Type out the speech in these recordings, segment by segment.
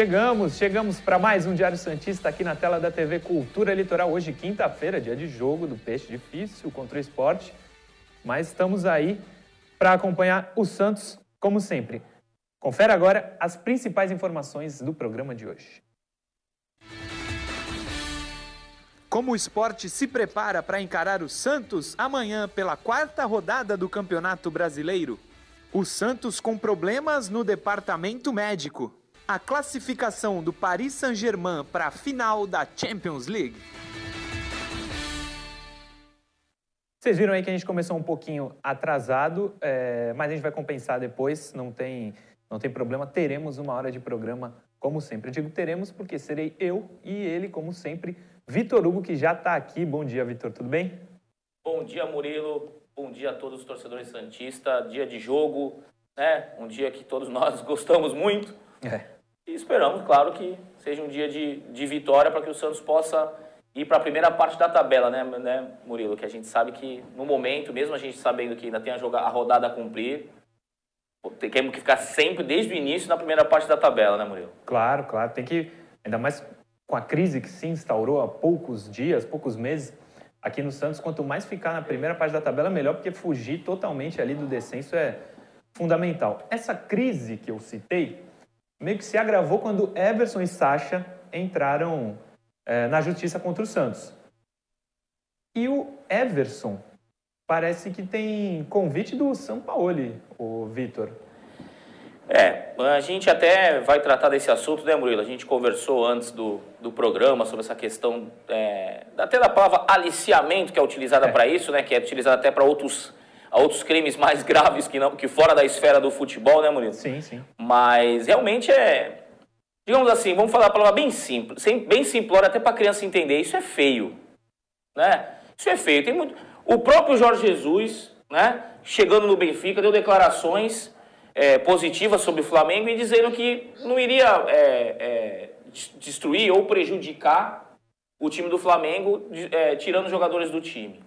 chegamos, chegamos para mais um Diário Santista aqui na tela da TV Cultura Litoral. Hoje, quinta-feira, dia de jogo do Peixe Difícil contra o esporte. Mas estamos aí para acompanhar o Santos, como sempre. Confere agora as principais informações do programa de hoje. Como o esporte se prepara para encarar o Santos amanhã pela quarta rodada do Campeonato Brasileiro? O Santos com problemas no departamento médico. A classificação do Paris Saint-Germain para a final da Champions League. Vocês viram aí que a gente começou um pouquinho atrasado, é, mas a gente vai compensar depois, não tem, não tem problema. Teremos uma hora de programa, como sempre. Eu digo teremos porque serei eu e ele, como sempre, Vitor Hugo, que já está aqui. Bom dia, Vitor, tudo bem? Bom dia, Murilo. Bom dia a todos os torcedores santistas. Dia de jogo, né? Um dia que todos nós gostamos muito. É. E esperamos, claro, que seja um dia de, de vitória para que o Santos possa ir para a primeira parte da tabela, né, né, Murilo? Que a gente sabe que no momento, mesmo a gente sabendo que ainda tem a, jogar, a rodada a cumprir, temos que ficar sempre desde o início na primeira parte da tabela, né, Murilo? Claro, claro. Tem que, ainda mais com a crise que se instaurou há poucos dias, poucos meses, aqui no Santos, quanto mais ficar na primeira parte da tabela, melhor, porque fugir totalmente ali do descenso é fundamental. Essa crise que eu citei meio que se agravou quando Everson e Sacha entraram é, na justiça contra o Santos. E o Everson parece que tem convite do São Paulo, o Vitor. É, a gente até vai tratar desse assunto, né, Murilo? A gente conversou antes do, do programa sobre essa questão, é, até da palavra aliciamento que é utilizada é. para isso, né? Que é utilizada até para outros, outros crimes mais graves que, não, que fora da esfera do futebol, né, Murilo? Sim, sim. Mas realmente é. Digamos assim, vamos falar a palavra bem simples, bem simplória, até para a criança entender. Isso é feio, né? Isso é feio. Tem muito. O próprio Jorge Jesus, né? Chegando no Benfica, deu declarações é, positiva sobre o Flamengo e dizendo que não iria é, é, destruir ou prejudicar o time do Flamengo, é, tirando jogadores do time.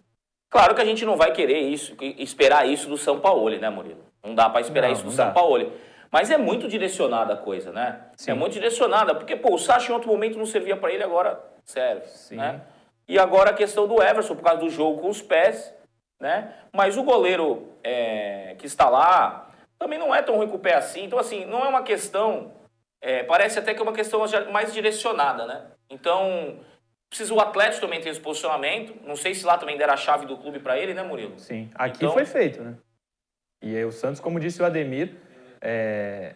Claro que a gente não vai querer isso, esperar isso do São Paulo, né, Murilo? Não dá para esperar não, isso do São Paulo. Mas é muito direcionada a coisa, né? Sim. É muito direcionada, porque pô, o Sacha em outro momento não servia para ele, agora serve, Sim. né? E agora a questão do Everson, por causa do jogo com os pés, né? Mas o goleiro é, que está lá, também não é tão ruim com o pé assim. Então, assim, não é uma questão. É, parece até que é uma questão mais direcionada, né? Então, precisa o Atlético também ter esse posicionamento. Não sei se lá também deram a chave do clube para ele, né, Murilo? Sim, aqui então... foi feito, né? E aí o Santos, como disse o Ademir, está é...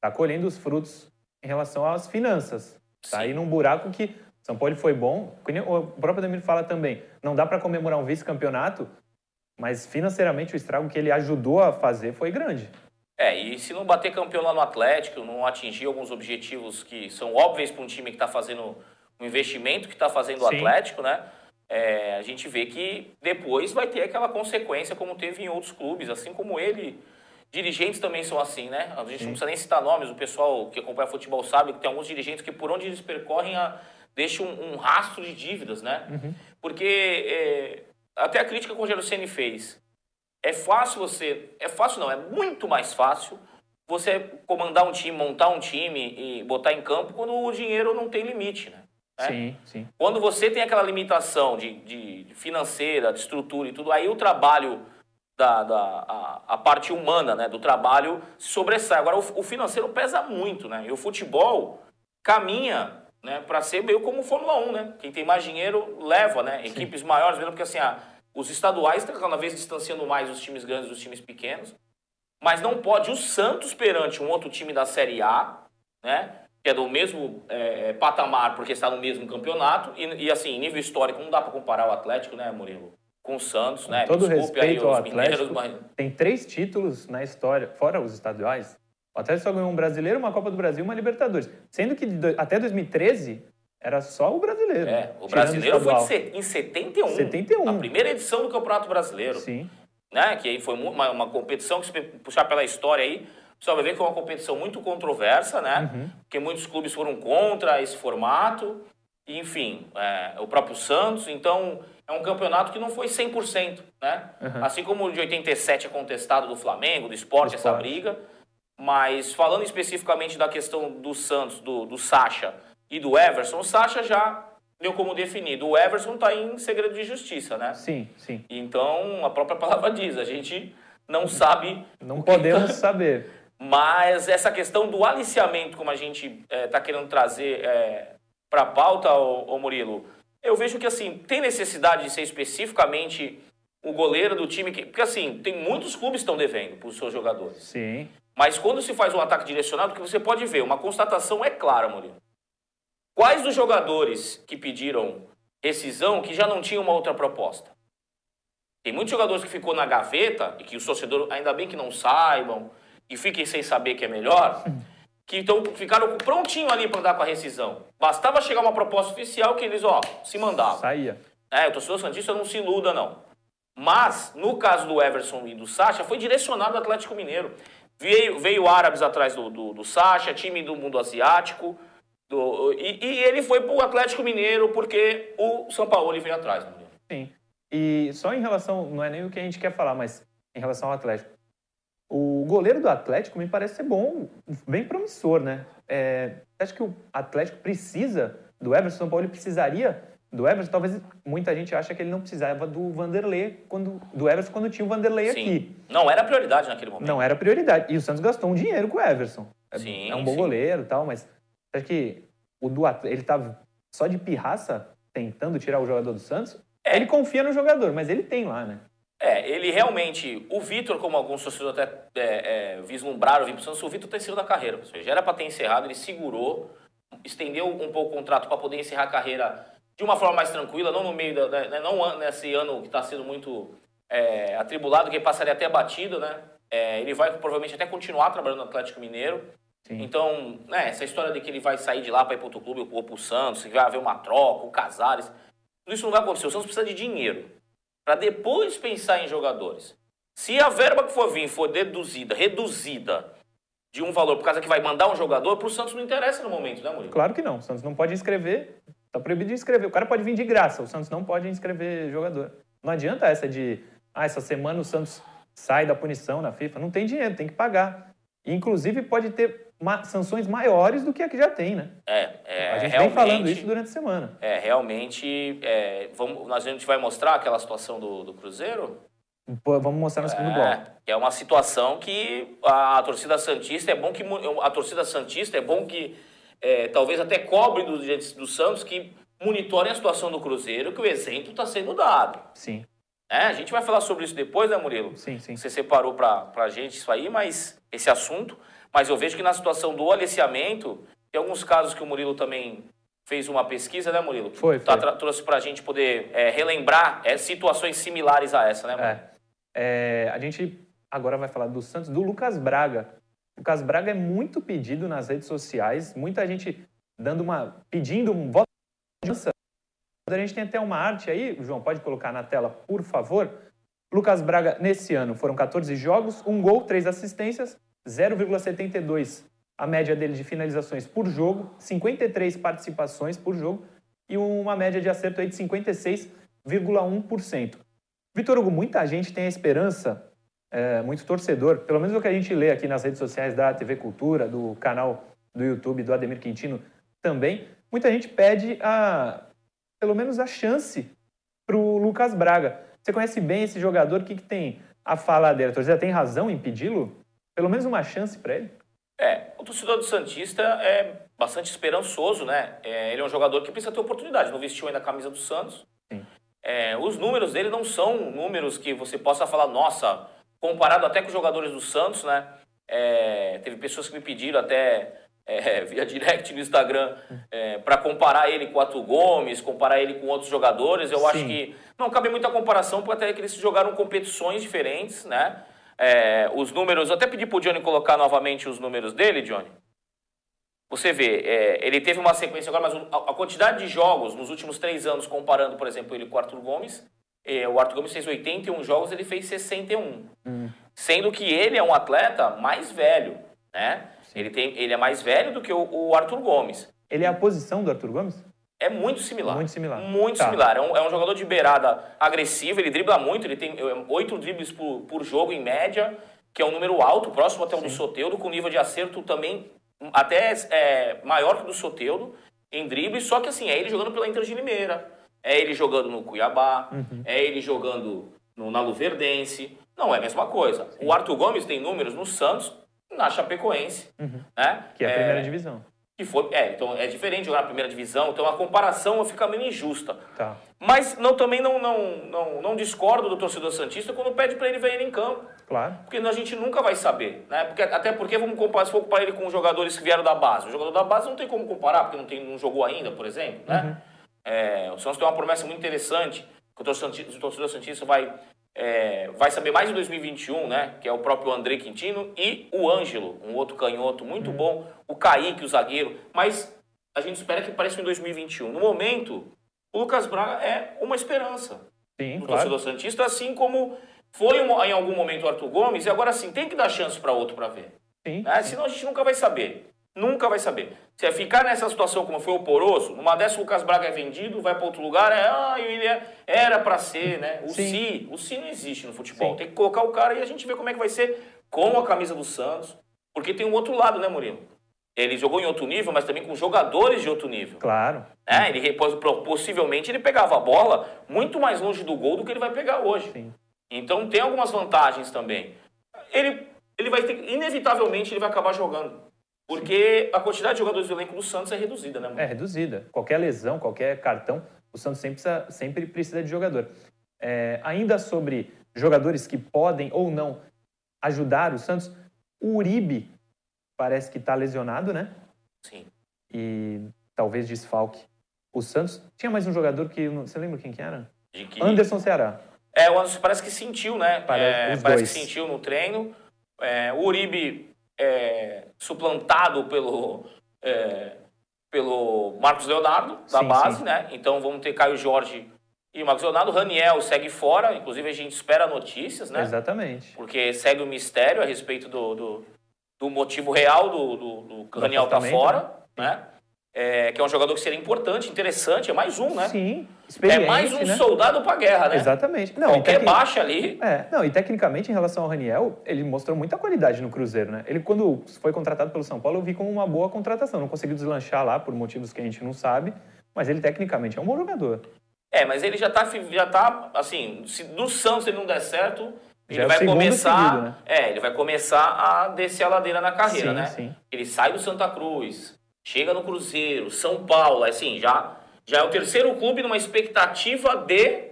Tá colhendo os frutos em relação às finanças. Está aí num buraco que São Paulo foi bom. O próprio Ademir fala também, não dá para comemorar um vice-campeonato mas financeiramente o estrago que ele ajudou a fazer foi grande. É, e se não bater campeão lá no Atlético, não atingir alguns objetivos que são óbvios para um time que está fazendo um investimento que está fazendo o Atlético, né? É, a gente vê que depois vai ter aquela consequência como teve em outros clubes, assim como ele. Dirigentes também são assim, né? A gente Sim. não precisa nem citar nomes, o pessoal que acompanha futebol sabe que tem alguns dirigentes que por onde eles percorrem a, deixam um, um rastro de dívidas, né? Uhum. Porque é, até a crítica que o Rogério Ceni fez. É fácil você. É fácil não, é muito mais fácil você comandar um time, montar um time e botar em campo quando o dinheiro não tem limite, né? É? Sim, sim. Quando você tem aquela limitação de, de financeira, de estrutura e tudo, aí o trabalho da, da a, a, parte humana né, do trabalho sobressai. Agora, o, o, financeiro pesa muito, né? E o futebol caminha né, para ser meio como Fórmula 1, né? Quem tem mais dinheiro leva, né? Sim. Equipes maiores, mesmo porque assim, ah, os estaduais estão cada vez distanciando mais os times grandes dos times pequenos. Mas não pode o Santos perante um outro time da Série A, né? Que é do mesmo é, patamar, porque está no mesmo campeonato. E, e assim, nível histórico, não dá para comparar o Atlético, né, Murilo? Com o Santos, né? Com todo Desculpe respeito aí, ao Atlético, mineiros, tem três títulos na história, fora os estaduais, o Atlético só ganhou um brasileiro, uma Copa do Brasil e uma Libertadores. Sendo que até 2013 era só o brasileiro. É, o brasileiro foi em 71. 71. A primeira edição do Campeonato Brasileiro. Sim. Né? Que aí foi uma, uma competição que, se puxar pela história aí, pessoal vai ver que é uma competição muito controversa, né? Uhum. Porque muitos clubes foram contra esse formato. Enfim, é, o próprio Santos. Então, é um campeonato que não foi 100%, né? Uhum. Assim como o de 87 é contestado do Flamengo, do esporte, essa briga. Mas falando especificamente da questão do Santos, do, do Sacha e do Everson, o Sacha já deu como definido. O Everson está em segredo de justiça, né? Sim, sim. Então, a própria palavra diz, a gente não sabe. Não podemos saber. Mas essa questão do aliciamento, como a gente está querendo trazer é, para a pauta, ô, ô Murilo, eu vejo que assim, tem necessidade de ser especificamente o goleiro do time que. Porque assim, tem muitos clubes que estão devendo para os seus jogadores. Sim. Mas quando se faz um ataque direcionado, que você pode ver, uma constatação é clara, Murilo. Quais dos jogadores que pediram rescisão que já não tinham uma outra proposta? Tem muitos jogadores que ficou na gaveta e que os torcedores, ainda bem que não saibam e fiquem sem saber que é melhor, que então ficaram prontinho ali para andar com a rescisão. Bastava chegar uma proposta oficial que eles, ó, se mandavam. Saía. É, o torcedor Santista não se iluda, não. Mas, no caso do Everson e do Sacha, foi direcionado ao Atlético Mineiro. Veio, veio árabes atrás do, do, do Sacha, time do mundo asiático. Do, e, e, ele foi pro Atlético Mineiro porque o São Paulo veio atrás. Mineiro. Sim. E só em relação, não é nem o que a gente quer falar, mas em relação ao Atlético. O goleiro do Atlético me parece ser bom, bem promissor, né? É, acho que o Atlético precisa do Everson, São Paulo precisaria do Everson. Talvez muita gente acha que ele não precisava do Vanderlei, quando, do Everson quando tinha o Vanderlei Sim. aqui. Não era prioridade naquele momento. Não era prioridade. E o Santos gastou um dinheiro com o Everson. É, Sim, é um bom sim. goleiro tal, mas acho que o do Atlético, ele tá só de pirraça tentando tirar o jogador do Santos. É. Ele confia no jogador, mas ele tem lá, né? É, ele realmente. O Vitor, como alguns torcedores até é, é, vislumbraram vir pro Santos, o Vitor tá em cima da carreira. Ou seja, já era para ter encerrado, ele segurou, estendeu um pouco o contrato para poder encerrar a carreira de uma forma mais tranquila, não no meio da. Né, não nesse ano que está sendo muito é, atribulado, que passaria até batido, né? É, ele vai provavelmente até continuar trabalhando no Atlético Mineiro. Sim. Então, né, essa história de que ele vai sair de lá para ir para outro clube ou para o Santos, que vai haver uma troca, o Casares, tudo isso não vai acontecer. O Santos precisa de dinheiro para depois pensar em jogadores. Se a verba que for vir for deduzida, reduzida de um valor por causa que vai mandar um jogador, para o Santos não interessa no momento, né, Murilo? Claro que não. O Santos não pode inscrever. Tá proibido de inscrever. O cara pode vir de graça. O Santos não pode inscrever jogador. Não adianta essa de, ah, essa semana o Santos sai da punição na FIFA. Não tem dinheiro, tem que pagar. Inclusive, pode ter sanções maiores do que a que já tem, né? É, é a gente vem falando isso durante a semana. É, realmente, é, vamos, a gente vai mostrar aquela situação do, do Cruzeiro? Pô, vamos mostrar no segundo bloco. É, é uma situação que a, torcida Santista é bom que a torcida Santista é bom que é, talvez até cobre dos dirigentes do Santos que monitorem a situação do Cruzeiro, que o exemplo está sendo dado. Sim, É, a gente vai falar sobre isso depois, né, Murilo? sim, sim. Você separou pra, pra gente isso aí, mas esse assunto. Mas eu vejo que na situação do aliciamento, tem alguns casos que o Murilo também fez uma pesquisa, né, Murilo? Foi, Tá, foi. tra- trouxe pra gente poder é, relembrar é, situações similares a essa, né, Murilo? É. É, a gente agora vai falar do Santos, do Lucas Braga. O Lucas Braga é muito pedido nas redes sociais, muita gente dando uma. pedindo um voto de. A gente tem até uma arte aí, João, pode colocar na tela, por favor. Lucas Braga, nesse ano, foram 14 jogos, um gol, três assistências, 0,72 a média dele de finalizações por jogo, 53 participações por jogo e uma média de acerto aí de 56,1%. Vitor Hugo, muita gente tem a esperança, é, muito torcedor, pelo menos o que a gente lê aqui nas redes sociais da TV Cultura, do canal do YouTube do Ademir Quintino também, muita gente pede a, pelo menos a chance para o Lucas Braga. Você conhece bem esse jogador, o que, que tem a falar dele? A torcida tem razão em pedi-lo? Pelo menos uma chance para ele? É, o torcedor do Santista é bastante esperançoso, né? É, ele é um jogador que precisa ter oportunidade, não vestiu ainda a camisa do Santos. É, os números dele não são números que você possa falar, nossa, comparado até com os jogadores do Santos, né? É, teve pessoas que me pediram até é, via direct no Instagram para comparar ele com o Arthur Gomes, comparar ele com outros jogadores. Eu acho Sim. que não cabe muita comparação, porque até que eles jogaram competições diferentes, né? É, os números, eu até pedi pro Johnny colocar novamente os números dele, Johnny. Você vê, é, ele teve uma sequência agora, mas o- a, a quantidade de jogos nos últimos três anos, comparando, por exemplo, ele com o Arthur Gomes, é, o Arthur Gomes fez 81 jogos, ele fez 61. Sendo que ele é um atleta mais velho, né? Ele, tem, ele é mais velho do que o, o Arthur Gomes. Ele é a posição do Arthur Gomes? É muito similar. Muito similar. Muito Tá. similar. É um, é um jogador de beirada agressivo, ele dribla muito, ele tem é, oito dribles por, por jogo em média. que é um número alto, próximo até o do Soteudo, com nível de acerto também até é, maior que o do Soteudo em drible, só que assim, é ele jogando pela Inter de Limeira, é ele jogando no Cuiabá, Uhum. é ele jogando no, na Luverdense. Não é a mesma coisa. O Arthur Gomes tem números no Santos, na Chapecoense, né? Que é a primeira divisão. Que foi, é, então é diferente jogar na primeira divisão, então a comparação fica meio injusta. Tá. Mas não, também não, não, não, não discordo do torcedor Santista quando pede para ele ver ele em campo. Claro. Porque a gente nunca vai saber, né? Porque, até porque vamos comparar, se for comparar ele com jogadores que vieram da base. O jogador da base não tem como comparar, porque não, tem, não jogou ainda, por exemplo, né? É, o Santos tem uma promessa muito interessante, que o torcedor Santista vai, é, vai saber mais em 2021, né? Que é o próprio André Quintino e o Ângelo, um outro canhoto muito bom, o Kaique, o zagueiro, mas a gente espera que apareça em 2021. No momento, o Lucas Braga é uma esperança Sim, do claro. torcedor Santista, assim como foi em algum momento o Arthur Gomes, e agora sim, tem que dar chance para outro para ver. Sim. Né? Senão a gente nunca vai saber. Nunca vai saber. Se é ficar nessa situação como foi o Poroso, numa dessa o Lucas Braga é vendido, vai para outro lugar, é, ah, ele é- era para ser, né? O Sim. si, o si não existe no futebol. Sim. Tem que colocar o cara e a gente vê como é que vai ser com a camisa do Santos. Porque tem um outro lado, né, Murilo? Ele jogou em outro nível, mas também com jogadores de outro nível. Claro. né? Ele possivelmente ele pegava a bola muito mais longe do gol do que ele vai pegar hoje. Sim. Então tem algumas vantagens também. Ele, ele vai ter, inevitavelmente ele vai acabar jogando. Porque a quantidade de jogadores do elenco do Santos é reduzida, né, mano? É reduzida. Qualquer lesão, qualquer cartão, o Santos sempre precisa, sempre precisa de jogador. É, ainda sobre jogadores que podem ou não ajudar o Santos, o Uribe parece que está lesionado, né? Sim. E talvez desfalque. O Santos tinha mais um jogador que. Você lembra quem que era? Que- Anderson Ceará. É, o Anderson parece que sentiu, né? Parece- É, parece que sentiu no treino. É, o Uribe é, suplantado pelo, é, pelo Marcos Leonardo, da Sim, base, sim. né? Então vamos ter Caio Jorge e Marcos Leonardo. Raniel segue fora, inclusive a gente espera notícias, né? Exatamente. Porque segue o mistério a respeito do, do, do motivo real do, do, do Raniel tá afastamento, fora, né? É, que é um jogador que seria importante, interessante, é mais um, né? Sim. É mais um né? soldado pra guerra, né? Exatamente. Não, Qualquer tecni- baixa ali. É, não, e tecnicamente, em relação ao Raniel, ele mostrou muita qualidade no Cruzeiro, né? Ele, quando foi contratado pelo São Paulo, eu vi como uma boa contratação. Não conseguiu deslanchar lá por motivos que a gente não sabe, mas ele, tecnicamente, é um bom jogador. É, mas ele já tá, já tá assim, se do Santos ele não der certo, ele é vai começar, seguido, né? é, ele vai começar a descer a ladeira na carreira, Sim, né? sim. Ele sai do Santa Cruz, chega no Cruzeiro, São Paulo, assim, já já é o terceiro clube numa expectativa de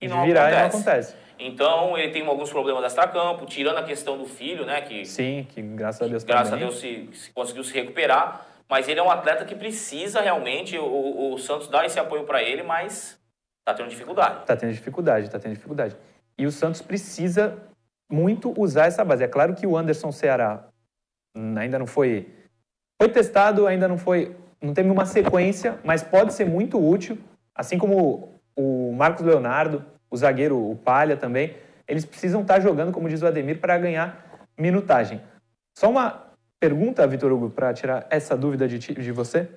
e De virar acontece. e não acontece. Então, ele tem alguns problemas extracampo, tirando a questão do filho, né, que Sim, que graças a Deus tá graças a. Deus se, se conseguiu se recuperar, mas ele é um atleta que precisa realmente, o- o, Santos dá esse apoio para ele, mas tá tendo dificuldade. Tá tendo dificuldade, tá tendo dificuldade. E o Santos precisa muito usar essa base. É claro que o Anderson Ceará ainda não foi. Foi testado, ainda não foi. Não teve uma sequência, mas pode ser muito útil. Assim como o Marcos Leonardo, o zagueiro, o Palha também. Eles precisam estar jogando, como diz o Ademir, para ganhar minutagem. Só uma pergunta, Vitor Hugo, para tirar essa dúvida de, de você.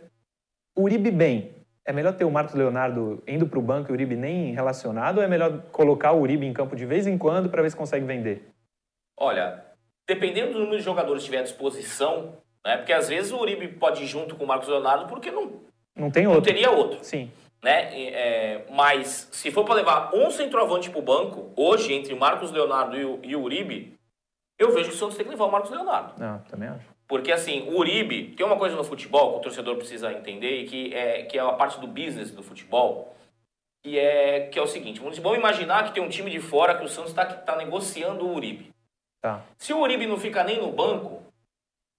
Uribe bem, é melhor ter o Marcos Leonardo indo para o banco e o Uribe nem relacionado ou é melhor colocar o Uribe em campo de vez em quando para ver se consegue vender? Olha, dependendo do número de jogadores que tiver à disposição, né, porque às vezes o Uribe pode ir junto com o Marcos Leonardo porque não, Não tem não outro. teria outro. Sim, Né? É, mas se for para levar um centroavante para o banco, hoje, entre o Marcos Leonardo e o, e o Uribe, eu vejo que o Santos tem que levar o Marcos Leonardo. não, também acho. Porque assim, o Uribe, tem uma coisa no futebol que o torcedor precisa entender e que é, que é a parte do business do futebol, que é, que é o seguinte, vamos vamos imaginar que tem um time de fora que o Santos está tá negociando o Uribe. Tá. Se o Uribe não fica nem no banco,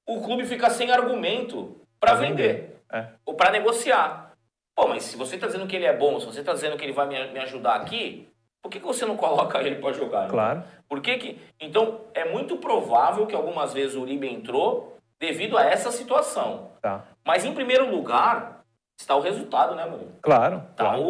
o clube fica sem argumento para Pra vender, é. ou para negociar. Pô, mas se você está dizendo que ele é bom, se você está dizendo que ele vai me, me ajudar aqui, por que, que você não coloca ele para jogar? então? Claro. Por que que... Então, é muito provável que algumas vezes o Uribe entrou devido a essa situação. Tá. Mas, em primeiro lugar, está o resultado, né, Murilo? Claro. Tá claro. o,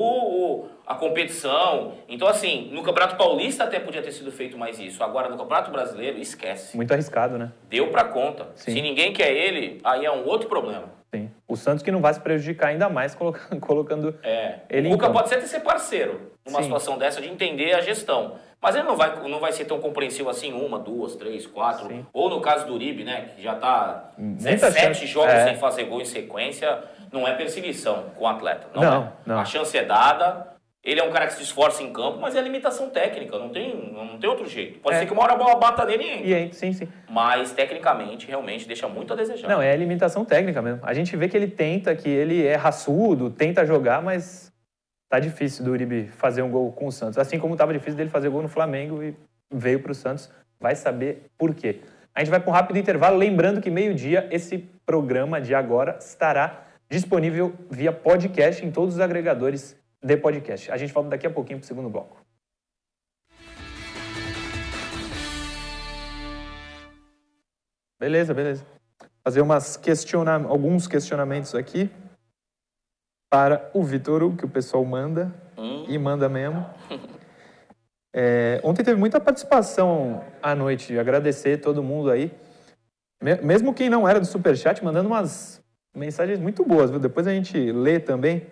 o- a competição. Então, assim, no Campeonato Paulista até podia ter sido feito mais isso. Agora, no Campeonato Brasileiro, esquece. Muito arriscado, né? Deu pra conta. Sim. Se ninguém quer ele, aí é um outro problema. Sim. O Santos que não vai se prejudicar ainda mais colocando, colocando É. ele o campo. pode ser até ser parceiro numa Sim. situação dessa de entender a gestão. Mas ele não vai, não vai ser tão compreensivo assim, uma, duas, três, quatro. Sim. Ou no caso do Uribe, né? Que já tá Muita 17 chance. jogos É. sem fazer gol em sequência. Não é perseguição com o atleta. Não, Não, é. não. A chance é dada. Ele é um cara que se esforça em campo, mas é limitação técnica. Não tem, não tem outro jeito. Pode É. ser que uma hora a bola bata nele e entre. E aí, sim, sim. Mas, tecnicamente, realmente deixa muito a desejar. Não, é limitação técnica mesmo. A gente vê que ele tenta, que ele é raçudo, tenta jogar, mas tá difícil do Uribe fazer um gol com o Santos. Assim como tava difícil dele fazer gol no Flamengo e veio pro Santos. Vai saber por quê. A gente vai para um rápido intervalo, lembrando que meio-dia esse programa de agora estará disponível via podcast em todos os agregadores de podcast. A gente volta daqui a pouquinho pro segundo bloco. Beleza, beleza. Fazer umas questiona... alguns questionamentos aqui para o Vitor que o pessoal manda Hum. e manda mesmo. É, ontem teve muita participação à noite. Agradecer todo mundo aí. Me- Mesmo quem não era do Superchat, mandando umas mensagens muito boas, viu? Depois a gente lê também.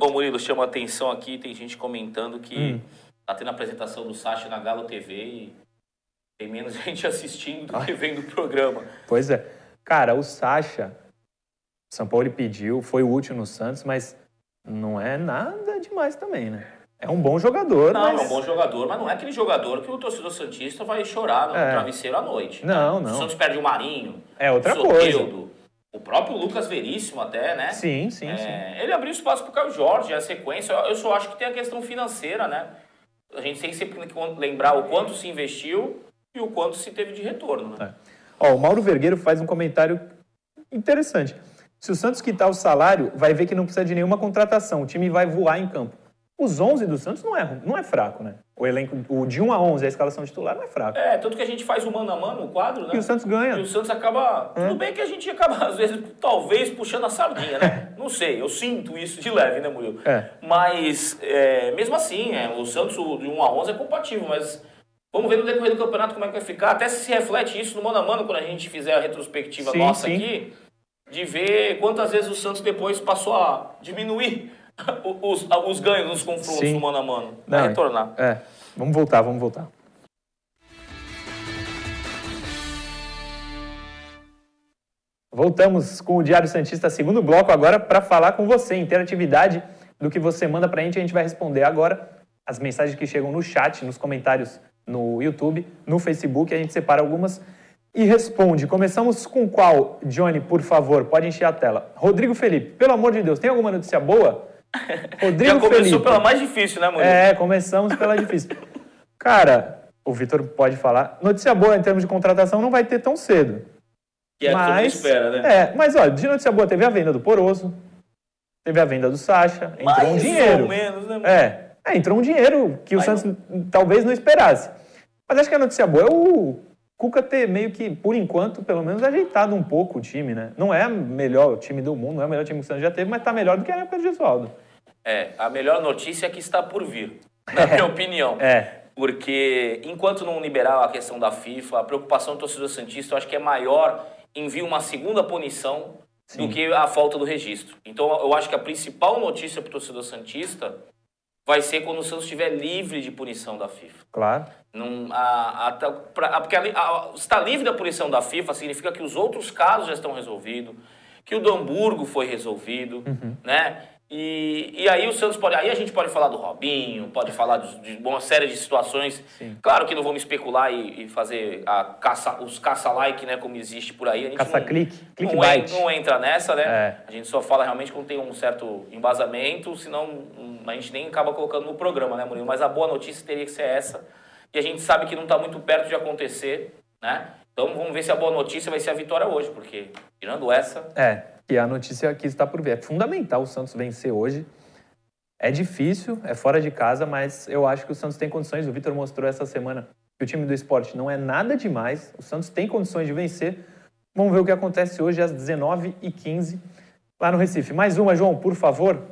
Ô Murilo, chama atenção aqui, tem gente comentando que Hum. tá tendo a apresentação do Sacha na Galo TV e tem menos gente assistindo do que vendo o programa. Pois é. Cara, o Sacha, São Paulo pediu, foi útil no Santos, mas não é nada demais também, né? É um bom jogador, Não, mas... é um bom jogador, mas não é aquele jogador que o torcedor Santista vai chorar no É. travesseiro à noite. Não, O não. Santos perde o Marinho, É outra o coisa. O próprio Lucas Veríssimo até, né? Sim, sim, sim. É, ele abriu espaço pro Caio Jorge, a sequência. Eu só acho que tem a questão financeira, né? A gente tem que sempre lembrar o quanto se investiu e o quanto se teve de retorno, né? Ó, o Mauro Vergueiro faz um comentário interessante. Se o Santos quitar o salário, vai ver que não precisa de nenhuma contratação. O time vai voar em campo. Os 11 do Santos não é, não é fraco, né? O elenco, o de 1 a 11, a escalação titular, não é fraco. É, tanto que a gente faz o mano a mano, o quadro, né? E o Santos ganha. E o Santos acaba. É. Tudo bem que a gente acaba, às vezes, talvez puxando a sardinha, né? Não sei, eu sinto isso de leve, né, Murilo? É. Mas, é, mesmo assim, é, o Santos de 1 a 11 é compatível, mas vamos ver no decorrer do campeonato como é que vai ficar. Até se se reflete isso no mano a mano quando a gente fizer a retrospectiva Sim, nossa sim. aqui, de ver quantas vezes o Santos depois passou a diminuir os, os ganhos nos confrontos Sim. no mano a mano. Vai Não, retornar. É. Vamos voltar, vamos voltar. Voltamos com o Diário Santista, segundo bloco, agora para falar com você. Interatividade do que você manda para a gente, a gente vai responder agora as mensagens que chegam no chat, nos comentários no YouTube, no Facebook, a gente separa algumas e responde. Começamos com qual, Johnny, por favor? Pode encher a tela. Rodrigo Felipe, pelo amor de Deus, tem alguma notícia boa? Rodrigo Já começou Felipe. pela mais difícil, né, Murilo? É, começamos pela difícil. Cara, o Vitor pode falar. Notícia boa em termos de contratação não vai ter tão cedo. Que é o que mas, espera, né? É, mas olha, de notícia boa teve a venda do Poroso, teve a venda do Sacha, entrou um Mais dinheiro. ou menos, né? É, é, entrou um dinheiro que o Mas Santos talvez não esperasse. Mas acho que a notícia boa é o Cuca ter meio que, por enquanto, pelo menos ajeitado um pouco o time, né? Não é o melhor time do mundo, não é o melhor time que o Santos já teve, mas tá melhor do que a época de Gesualdo. É, a melhor notícia é que está por vir, na minha opinião. É, Porque enquanto não liberar a questão da FIFA, a preocupação do torcedor Santista eu acho que é maior em vir uma segunda punição Sim. do que a falta do registro. Então eu acho que a principal notícia para o torcedor Santista vai ser quando o Santos estiver livre de punição da FIFA. claro. Não, a, a, tá- pra- a- porque a, estar livre da punição da FIFA significa que os outros casos já estão resolvidos, que o do Hamburgo foi resolvido, né? E, e aí o Santos pode. Aí a gente pode falar do Robinho, pode falar de, de uma série de situações. Sim. Claro que não vamos especular e, e fazer a caça, os caça-like, né? Como existe por aí. Caça-clique, não, não, en- não entra nessa, né? É. A gente só fala realmente quando tem um certo embasamento, senão hum, a gente nem acaba colocando no programa, né, Murilo? Mas a boa notícia teria que ser essa. E a gente sabe que não está muito perto de acontecer, né? Então vamos ver se a boa notícia vai ser a vitória hoje, porque tirando essa, É, que a notícia que está por vir. É fundamental o Santos vencer hoje. É difícil, é fora de casa, mas eu acho que o Santos tem condições. O Vitor mostrou essa semana que o time do esporte não é nada demais. O Santos tem condições de vencer. Vamos ver o que acontece hoje às 19h15 lá no Recife. Mais uma, João, por favor.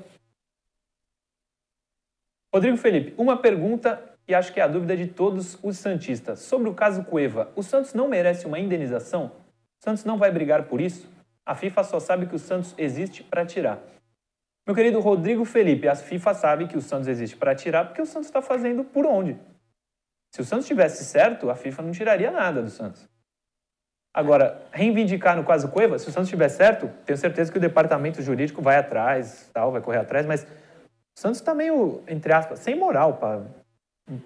Rodrigo Felipe, uma pergunta e acho que é a dúvida de todos os Santistas. Sobre o caso Cueva, o Santos não merece uma indenização? O Santos não vai brigar por isso? A FIFA só sabe que o Santos existe para tirar. Meu querido Rodrigo Felipe, a FIFA sabe que o Santos existe para tirar porque o Santos está fazendo por onde? Se o Santos tivesse certo, a FIFA não tiraria nada do Santos. Agora, reivindicar no caso Cueva, se o Santos estiver certo, tenho certeza que o departamento jurídico vai atrás, tal, vai correr atrás, mas o Santos está meio, entre aspas, sem moral para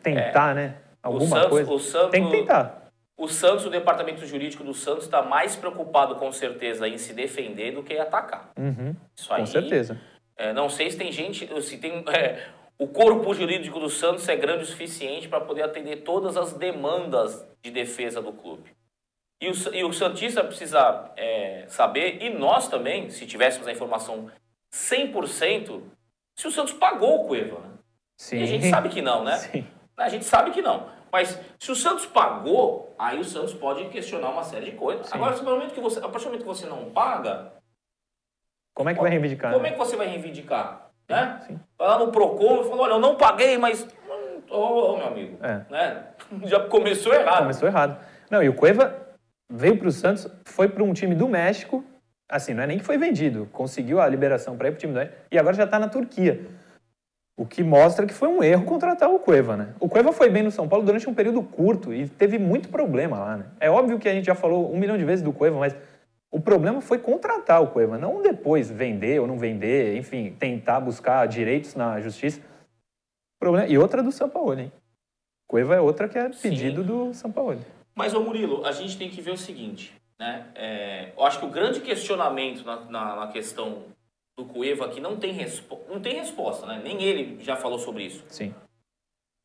tentar, é. né? Alguma Santos, coisa. Santos, Tem que tentar. O Santos, o departamento jurídico do Santos, está mais preocupado, com certeza, em se defender do que em atacar. Uhum, Isso aí, com certeza. É, não sei se tem gente, se tem. É, o corpo jurídico do Santos é grande o suficiente para poder atender todas as demandas de defesa do clube. E o, e o Santista precisa é, saber, e nós também, se tivéssemos a informação 100%, se o Santos pagou o Cueva. Né? Sim. E a gente sabe que não, né? Sim. A gente sabe que não. Mas se o Santos pagou, aí o Santos pode questionar uma série de coisas. Sim. Agora, a partir, que você, a partir do momento que você não paga. Como é que vai reivindicar? Como né? é que você vai reivindicar? Né? Sim. Vai lá no PROCON e fala: olha, eu não paguei, mas. Ô, oh, oh, meu amigo. É. Né? Já começou errado. Começou errado. Não, e o Cueva veio para o Santos, foi para um time do México. Assim, não é nem que foi vendido, conseguiu a liberação para ir para o time do México e agora já está na Turquia. O que mostra que foi um erro contratar o Cueva, né? O Cueva foi bem no São Paulo durante um período curto e teve muito problema lá, né? É óbvio que a gente já falou um milhão de vezes do Cueva, mas o problema foi contratar o Cueva, não depois vender ou não vender, enfim, tentar buscar direitos na justiça. Problema... E outra do São Paulo, hein? Cueva é outra que é pedido Sim. do São Paulo. Mas, ô Murilo, a gente tem que ver o seguinte, né? É, eu acho que o grande questionamento na, na, na questão do Cueva que não tem, não tem resposta, né? Nem ele já falou sobre isso. Sim.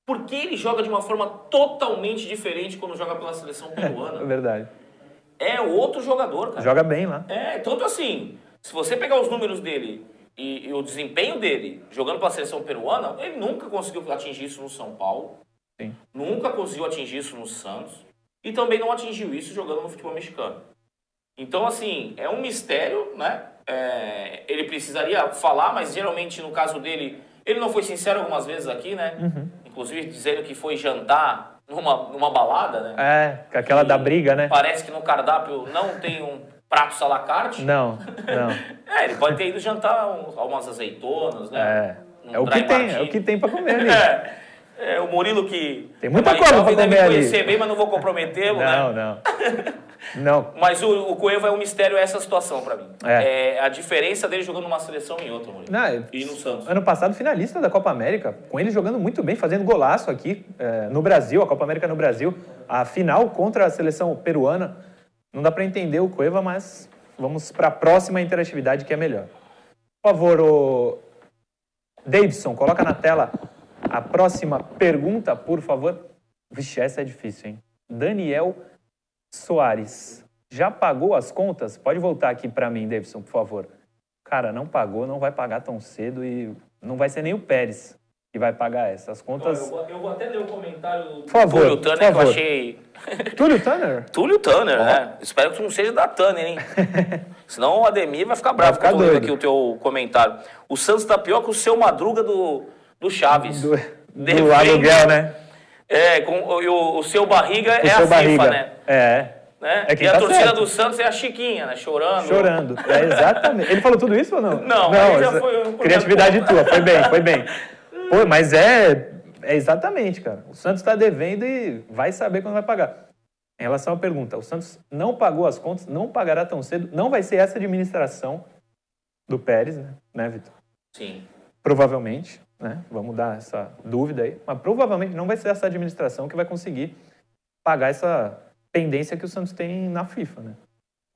Porque ele joga de uma forma totalmente diferente quando joga pela seleção peruana. É verdade. É outro jogador, cara. Joga bem lá. É, tanto assim, se você pegar os números dele e, e, o desempenho dele jogando pela seleção peruana, ele nunca conseguiu atingir isso no São Paulo. Sim. Nunca conseguiu atingir isso no Santos. E também não atingiu isso jogando no futebol mexicano. Então, assim, é um mistério, né? É, ele precisaria falar, mas geralmente no caso dele, ele não foi sincero algumas vezes aqui, né? Uhum. Inclusive dizendo que foi jantar numa, numa balada, né? É, aquela da briga, né? Parece que no cardápio não tem um prato salacarte. Não, não. é, ele pode ter ido jantar um, algumas azeitonas, né? É, é o que tem, é o que tem pra comer ali. é. É, o Murilo que. Tem muita é coisa pra comer ali. conhecer bem, mas não vou comprometê-lo, né? Não, não. Não. Mas o, o Cueva é um mistério essa situação para mim. É. é. a diferença dele jogando numa seleção e outra, Murilo. Não, e no Santos. Ano passado, finalista da Copa América, com ele jogando muito bem, fazendo golaço aqui é, no Brasil, a Copa América no Brasil. A final contra a seleção peruana. Não dá para entender o Cueva, mas vamos para a próxima interatividade que é melhor. Por favor, o Davidson, coloca na tela a próxima pergunta, por favor. Vixe, essa é difícil, hein? Daniel Soares. Já pagou as contas? Pode voltar aqui para mim, Davidson, por favor. Cara, não pagou, não vai pagar tão cedo e não vai ser nem o Pérez que vai pagar essas contas. Eu vou, eu vou até ler o comentário do por favor, Túlio Tanner, que eu achei. Túlio Tanner? Túlio Tanner, oh. né? Espero que não seja da Tanner, hein? Senão o Ademir vai ficar bravo vai ficar aqui o teu comentário. O Santos tá pior que o seu Madruga do, do Chaves. Do, do aluguel, né? É, com, o, o seu barriga o é seu a barriga. FIFA, né? É. Né? É e a tá torcida certo. do Santos é a Chiquinha, né? Chorando. Chorando. É, exatamente. Ele falou tudo isso ou não? Não, não já foi um criatividade tua. Foi bem, foi bem. Pô, mas é, é exatamente, cara. O Santos está devendo e vai saber quando vai pagar. Em relação à pergunta, o Santos não pagou as contas, não pagará tão cedo, não vai ser essa administração do Pérez, né, né Vitor? Sim. Provavelmente, né? Vamos dar essa dúvida aí, mas provavelmente não vai ser essa administração que vai conseguir pagar essa pendência que o Santos tem na FIFA, né?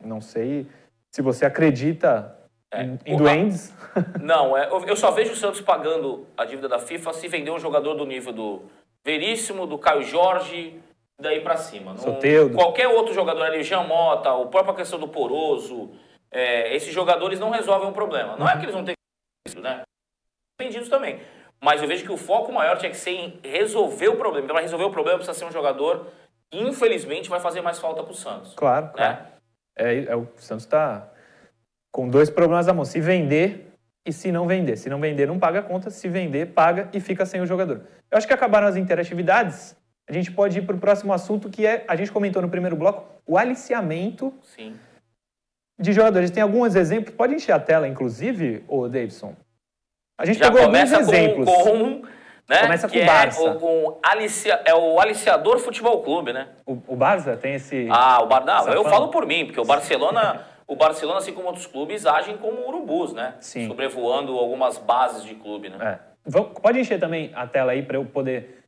Não sei se você acredita é. em, em duendes. Não, é, eu só vejo o Santos pagando a dívida da FIFA se vender um jogador do nível do Veríssimo, do Caio Jorge, daí para cima. Soteudo. Qualquer outro jogador ali, Jean Mota, a própria questão do Poroso, é, esses jogadores não resolvem o problema. Não é que eles não têm né? Vendidos também. Mas eu vejo que o foco maior tinha que ser em resolver o problema. Então, para resolver o problema, precisa ser um jogador infelizmente, vai fazer mais falta para o Santos. Claro, né? claro. É, é, o Santos está com dois problemas à mão. Se vender e se não vender. Se não vender, não paga a conta. Se vender, paga e fica sem o jogador. Eu acho que acabaram as interatividades. A gente pode ir para o próximo assunto, que é, a gente comentou no primeiro bloco, o aliciamento Sim. de jogadores. Tem alguns exemplos, pode encher a tela, inclusive, o Davidson. A gente Já pegou alguns exemplos. Com, né? Começa com o Barça. É o, alicia, é o Aliciador Futebol Clube, né? O, o Barça tem esse. Ah, o Barça. Eu falo por mim, porque o Barcelona. o Barcelona, assim como outros clubes, agem como urubus, né? Sim. Sobrevoando algumas bases de clube, né? É. Pode encher também a tela aí para eu poder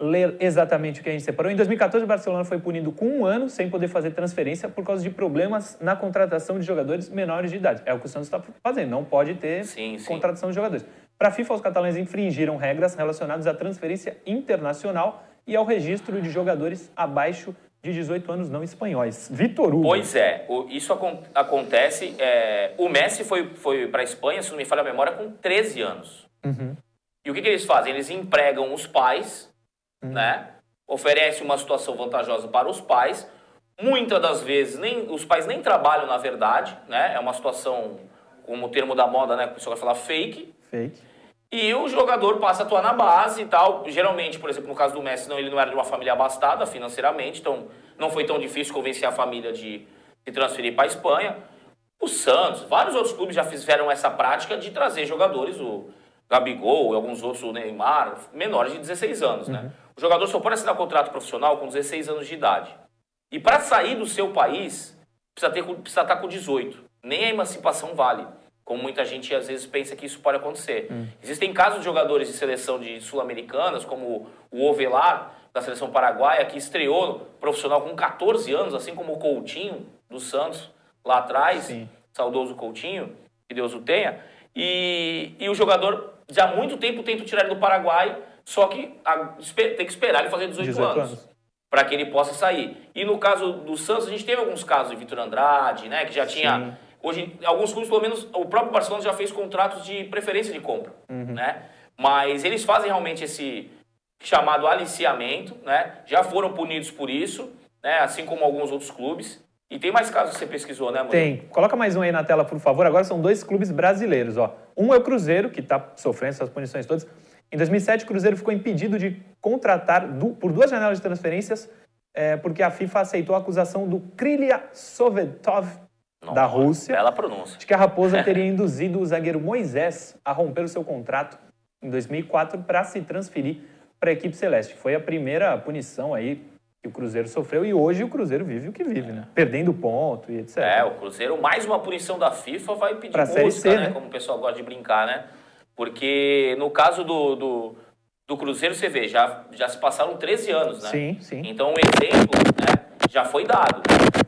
ler exatamente o que a gente separou. Em 2014, o Barcelona foi punido com um ano sem poder fazer transferência por causa de problemas na contratação de jogadores menores de idade. É o que o Santos está fazendo, não pode ter sim, sim. contratação de jogadores. Para a FIFA, os catalães infringiram regras relacionadas à transferência internacional e ao registro de jogadores abaixo de 18 anos não espanhóis. Vitor Hugo. Pois é, isso acontece. É, o Messi foi, foi para a Espanha, se não me falha a memória, com 13 anos. Uhum. E o que, que eles fazem? Eles empregam os pais né? Oferece uma situação vantajosa para os pais. Muitas das vezes nem os pais nem trabalham na verdade, né? É uma situação, como o termo da moda, né? O pessoal vai falar fake. Fake. E o jogador passa a atuar na base e tal. Geralmente, por exemplo, no caso do Messi, não, ele não era de uma família abastada financeiramente, então não foi tão difícil convencer a família de se transferir para a Espanha. O Santos, vários outros clubes já fizeram essa prática de trazer jogadores, o Gabigol e alguns outros, o Neymar, menores de 16 anos, né? uhum. O jogador só pode assinar contrato profissional com 16 anos de idade. E para sair do seu país, precisa, ter, precisa estar com 18. Nem a emancipação vale. Como muita gente às vezes pensa que isso pode acontecer. Hum. Existem casos de jogadores de seleção de sul-americanas, como o Ovelar, da seleção paraguaia, que estreou profissional com 14 anos, assim como o Coutinho, do Santos, lá atrás. Sim. Saudoso Coutinho, que Deus o tenha. E, e o jogador já há muito tempo tenta tirar ele do Paraguai só que a, tem que esperar ele fazer 18, 18 anos. anos. Para que ele possa sair. E no caso do Santos, a gente teve alguns casos de Vitor Andrade, né? Que já tinha. Sim. Hoje, alguns clubes, pelo menos, o próprio Barcelona já fez contratos de preferência de compra, uhum. né? Mas eles fazem realmente esse chamado aliciamento, né? Já foram punidos por isso, né? Assim como alguns outros clubes. E tem mais casos que você pesquisou, né, Mano? Tem. Coloca mais um aí na tela, por favor. Agora são dois clubes brasileiros, ó. Um é o Cruzeiro, que está sofrendo essas punições todas. Em 2007, o Cruzeiro ficou impedido de contratar por duas janelas de transferências é, porque a FIFA aceitou a acusação do Krylia Sovetov, Nossa, da Rússia, bela pronúncia. de que a Raposa teria induzido o zagueiro Moisés a romper o seu contrato em 2004 para se transferir para a equipe celeste. Foi a primeira punição aí que o Cruzeiro sofreu e hoje o Cruzeiro vive o que vive, né? Perdendo ponto e etc. É, o Cruzeiro, mais uma punição da FIFA, vai pedir pra música, C, né? né? Como o pessoal gosta de brincar, né? Porque no caso do, do, do, Cruzeiro, você vê, já, já se passaram 13 anos, né? Sim, sim. Então o exemplo né, já foi dado.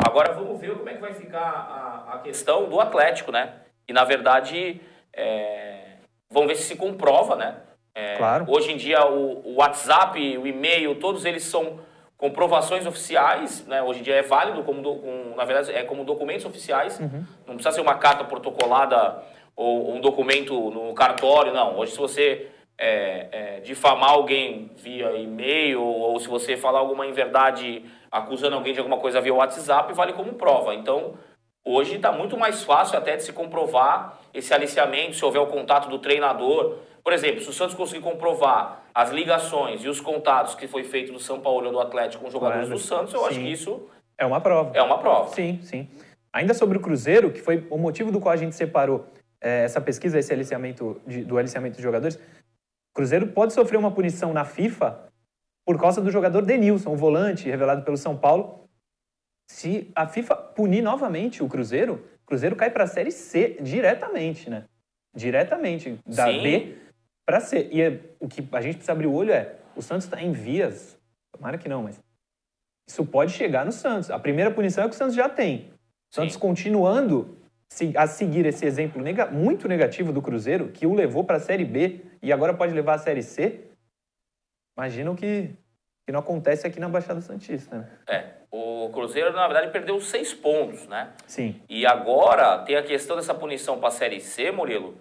Agora vamos ver como é que vai ficar a, a questão do Atlético, né? E na verdade, é, vamos ver se se comprova, né? É, claro. Hoje em dia o, o WhatsApp, o e-mail, todos eles são comprovações oficiais, né? Hoje em dia é válido como, do, com, na verdade, é como documentos oficiais. Uhum. Não precisa ser uma carta protocolada ou um documento no cartório, não. Hoje, se você é, é, difamar alguém via e-mail ou se você falar alguma inverdade acusando alguém de alguma coisa via WhatsApp, vale como prova. Então, hoje está muito mais fácil até de se comprovar esse aliciamento, se houver o contato do treinador. Por exemplo, se o Santos conseguir comprovar as ligações e os contatos que foi feito do São Paulo ou do Atlético com jogadores do Santos, eu sim. acho que isso... É uma prova. É uma prova. Sim, sim. Ainda sobre o Cruzeiro, que foi o motivo do qual a gente separou é, essa pesquisa, esse aliciamento de, do aliciamento de jogadores, o Cruzeiro pode sofrer uma punição na FIFA por causa do jogador Denilson, o volante revelado pelo São Paulo. Se a FIFA punir novamente o Cruzeiro, o Cruzeiro cai para a Série C diretamente, né? Diretamente, da Sim. B para C. E é, o que a gente precisa abrir o olho é, o Santos está em vias, tomara que não, mas isso pode chegar no Santos. A primeira punição é que o Santos já tem. O Santos Sim. continuando a seguir esse exemplo nega, muito negativo do Cruzeiro, que o levou para a Série B e agora pode levar a Série C, imagina o que, que não acontece aqui na Baixada Santista. Né? É, o Cruzeiro, na verdade, perdeu seis pontos, né? Sim. E agora tem a questão dessa punição para a Série C, Murilo,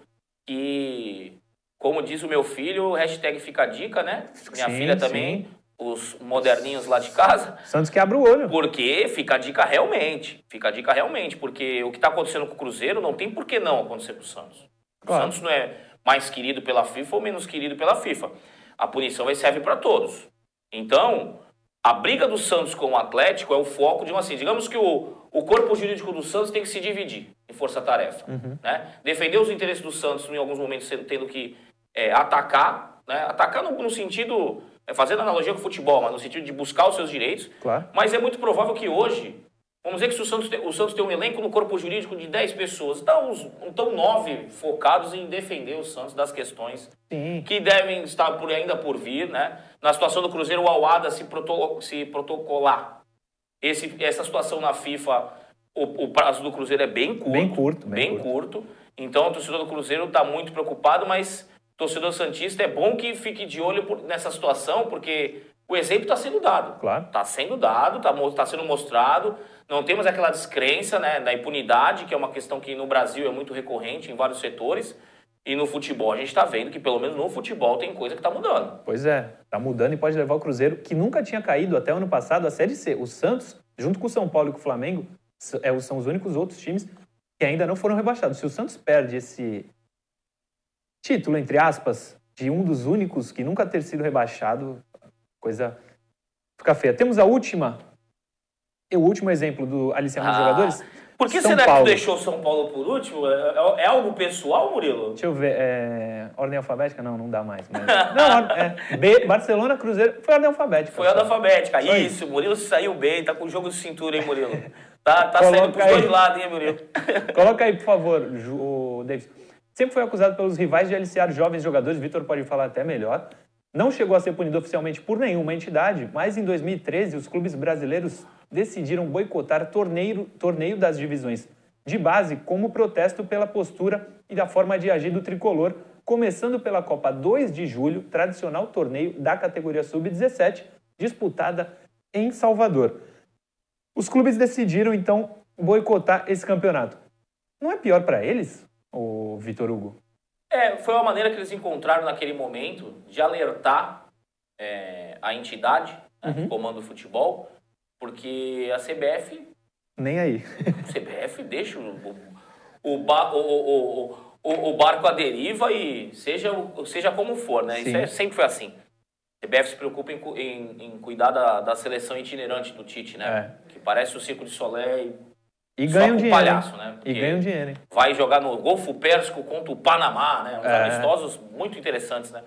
que, como diz o meu filho, hashtag fica a dica, né? Minha sim, filha também. Sim os moderninhos lá de casa. Santos que abre o olho. Porque fica a dica realmente. Fica a dica realmente. Porque o que está acontecendo com o Cruzeiro não tem por que não acontecer com o Santos. Claro. O Santos não é mais querido pela FIFA ou menos querido pela FIFA. A punição vai servir para todos. Então, a briga do Santos com o Atlético é o foco de um assim, digamos que o, o corpo jurídico do Santos tem que se dividir em força-tarefa. Uhum. Né? Defender os interesses do Santos em alguns momentos sendo- tendo que é, atacar, né? atacar no, no sentido, fazendo analogia com o futebol, mas no sentido de buscar os seus direitos. Claro. Mas é muito provável que hoje, vamos dizer que o Santos, tem, o Santos tem um elenco no corpo jurídico de 10 pessoas, então, então nove focados em defender o Santos das questões Sim. que devem estar por, ainda por vir, né? Na situação do Cruzeiro, o Alada se, proto, se protocolar. Esse, essa situação na FIFA, o, o prazo do Cruzeiro é bem curto. Bem curto, bem Bem curto. Então, o torcedor do Cruzeiro está muito preocupado, mas torcedor Santista é bom que fique de olho nessa situação, porque o exemplo está sendo dado. Claro. Está sendo dado, está sendo mostrado. Não temos aquela descrença né, da impunidade, que é uma questão que no Brasil é muito recorrente em vários setores. E no futebol a gente está vendo que, pelo menos no futebol, tem coisa que está mudando. Pois é, tá mudando e pode levar o Cruzeiro, que nunca tinha caído até o ano passado, a Série C. O Santos, junto com o São Paulo e com o Flamengo, é, são os únicos outros times que ainda não foram rebaixados. Se o Santos perde esse título, entre aspas, de um dos únicos que nunca ter sido rebaixado, coisa fica feia. Temos a última, o último exemplo do aliciamento de Ah, jogadores. Por que São será que Paulo. tu deixou o São Paulo por último? É, é- é algo pessoal, Murilo? Deixa eu ver, é, ordem alfabética? Não, não dá mais. Mas... Não, é, B, Barcelona, Cruzeiro, foi ordem alfabética. Foi analfabética. Só Isso, Murilo saiu bem, tá com jogo de cintura, hein, Murilo? Tá, tá Coloca saindo pros aí. dois lados, hein, Murilo? Coloca aí, por favor, o Davis. Sempre foi acusado pelos rivais de aliciar jovens jogadores, Vitor pode falar até melhor. Não chegou a ser punido oficialmente por nenhuma entidade, mas em 2013 os clubes brasileiros decidiram boicotar torneio, torneio das divisões de base como protesto pela postura e da forma de agir do tricolor, começando pela Copa 2 de julho, tradicional torneio da categoria sub-17, disputada em Salvador. Os clubes decidiram então boicotar esse campeonato. Não é pior para eles, o Vitor Hugo? É, foi uma maneira que eles encontraram naquele momento de alertar é, a entidade né, que comanda o futebol, porque a CBF, Nem aí. a CBF deixa o, o, o, o, o, barco à deriva e seja, seja como for, né? Isso Sim. é- sempre foi assim. A CBF se preocupa em, em, em cuidar da, da seleção itinerante do Tite, né? Que parece o Circo de Solé e E Só ganham com dinheiro. palhaço, né? E Porque- ganham dinheiro, hein? vai jogar no Golfo Pérsico contra o Panamá, né? Uns É. amistosos muito interessantes, né?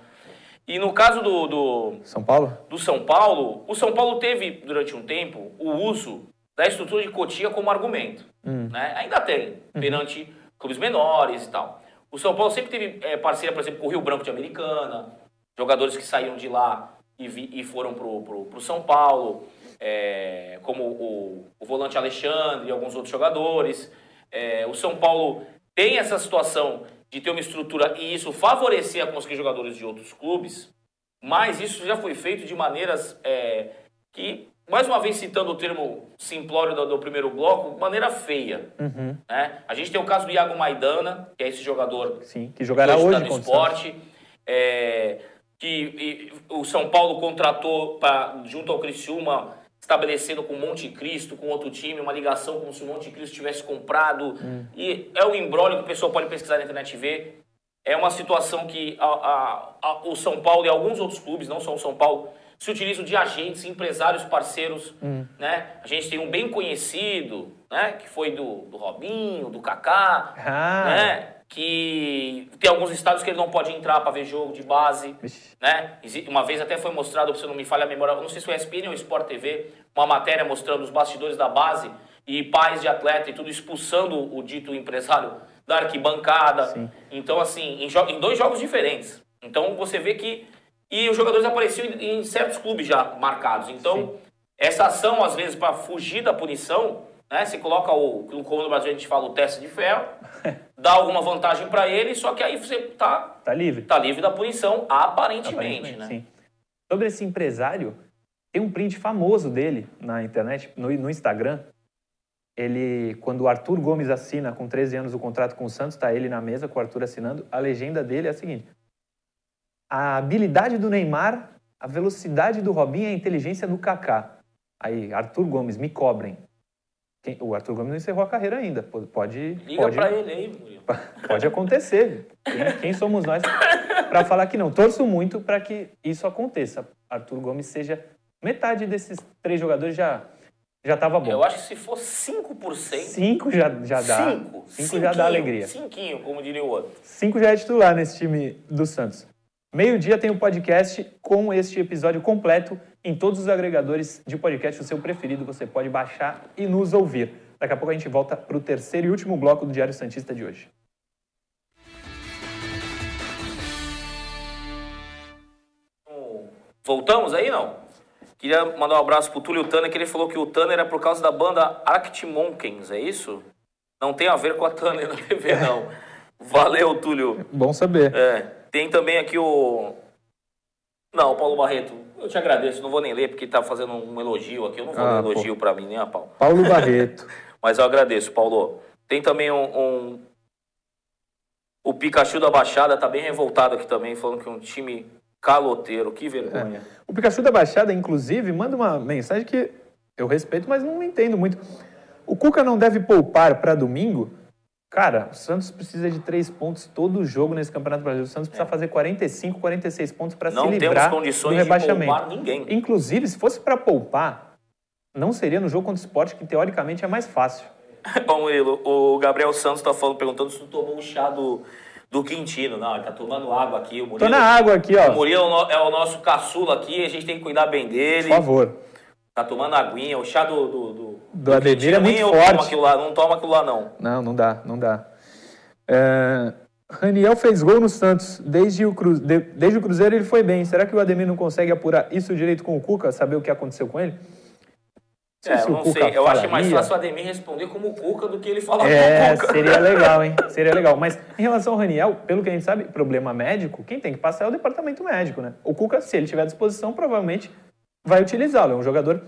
E no caso do, do, São Paulo? do São Paulo, o São Paulo teve, durante um tempo, o uso da estrutura de Cotia como argumento. Né? Ainda tem, perante clubes menores e tal. O São Paulo sempre teve eh, parceria, por exemplo, com o Rio Branco de Americana, jogadores que saíram de lá e, vi- e foram pro, pro, pro São Paulo, eh, como o, o volante Alexandre e alguns outros jogadores. Eh, o São Paulo tem essa situação de ter uma estrutura e isso favorecer a conseguir jogadores de outros clubes, mas isso já foi feito de maneiras é, que, mais uma vez citando o termo simplório do, do primeiro bloco, maneira feia. Né? A gente tem o caso do Iago Maidana, que é esse jogador Sim, que jogará que hoje no esporte, é, que e, o São Paulo contratou pra, junto ao Criciúma, estabelecendo com o Monte Cristo, com outro time, uma ligação como se o Monte Cristo tivesse comprado. Hum. E é um embrólio que o pessoal pode pesquisar na internet e ver. É uma situação que a- a- a- o São Paulo e alguns outros clubes, não só o São Paulo, se utilizam de agentes, empresários, parceiros. Hum. Né? A gente tem um bem conhecido, né? que foi do, do Robinho, do Kaká, Ah. né? Que tem alguns estados que ele não pode entrar para ver jogo de base. Né? Uma vez até foi mostrado, se não me falha a memória, eu não sei se foi ESPN ou Sport TV, uma matéria mostrando os bastidores da base e pais de atleta e tudo expulsando o dito empresário da arquibancada. Sim. Então, assim, em, jo- em dois jogos diferentes. Então, você vê que... E os jogadores apareciam em, em certos clubes já marcados. Então, essa ação, às vezes, para fugir da punição, né? Você coloca o... No comando do Brasil a gente fala o teste de ferro, dá alguma vantagem para ele, só que aí você tá Tá livre? tá livre da punição, aparentemente, né? Sim. Sobre esse empresário, tem um print famoso dele na internet, no, no Instagram. Ele, quando o Arthur Gomes assina com 13 anos o contrato com o Santos, tá ele na mesa com o Arthur assinando. A legenda dele é a seguinte: a habilidade do Neymar, a velocidade do Robinho e a inteligência do Kaká. Aí, Arthur Gomes, me cobrem. Quem- o Arthur Gomes não encerrou a carreira ainda. Pode, Liga pode, pra ele aí, Murilo. Pode acontecer. Quem, quem somos nós para falar que não? Torço muito para que isso aconteça. Arthur Gomes seja Metade desses três jogadores já já estava bom. Eu acho que se for 5%. 5 já, já dá. 5. 5 já dá alegria. Cinquinho, como diria o outro. 5 já é titular nesse time do Santos. Meio-dia tem o um podcast com este episódio completo em todos os agregadores de podcast. O seu preferido você pode baixar e nos ouvir. Daqui a pouco a gente volta para o terceiro e último bloco do Diário Santista de hoje. Voltamos aí, não? Queria mandar um abraço pro Túlio Tanner, que ele falou que o Tanner é por causa da banda Arctic Monkeys, é isso? Não tem a ver com a Tanner na TV, não. Valeu, Túlio. Bom saber. É, tem também aqui o... Não, Paulo Barreto, eu te agradeço, não vou nem ler, porque tá fazendo um elogio aqui, eu não vou ah, ler elogio para mim, nem a Paulo. Paulo Barreto. Mas eu agradeço, Paulo. Tem também um, um... O Pikachu da Baixada tá bem revoltado aqui também, falando que é um time Caloteiro, que vergonha. É. O Pikachu da Baixada, inclusive, manda uma mensagem que eu respeito, mas não entendo muito. O Cuca não deve poupar para domingo? Cara, o Santos precisa de três pontos todo jogo nesse Campeonato Brasileiro. O Santos precisa é. fazer 45, 46 pontos para se livrar do rebaixamento. Não ninguém. Inclusive, se fosse para poupar, não seria no jogo contra o esporte, que teoricamente é mais fácil. Bom, Murilo, o Gabriel Santos está falando, perguntando se tu tomou um chá do do Quintino. Não, ele tá tomando água aqui. O Murilo, Tô na água aqui, ó. O Murilo é o nosso caçula aqui, a gente tem que cuidar bem dele. Por favor. Tá tomando aguinha, o chá do... Do, do, do Ademir é muito forte. Lá, não toma aquilo lá, não. Não, não dá, não dá. É... Raniel fez gol no Santos. Desde o, Cru... Desde o Cruzeiro ele foi bem. Será que o Ademir não consegue apurar isso direito com o Cuca? Saber o que aconteceu com ele? É, eu não sei. Eu acho mais fácil o Ademir responder como o Cuca do que ele falar é, como o Cuca. Seria legal, hein? Seria legal. Mas em relação ao Raniel, pelo que a gente sabe, problema médico, quem tem que passar é o departamento médico, né? O Cuca, se ele tiver à disposição, provavelmente vai utilizá-lo. É um jogador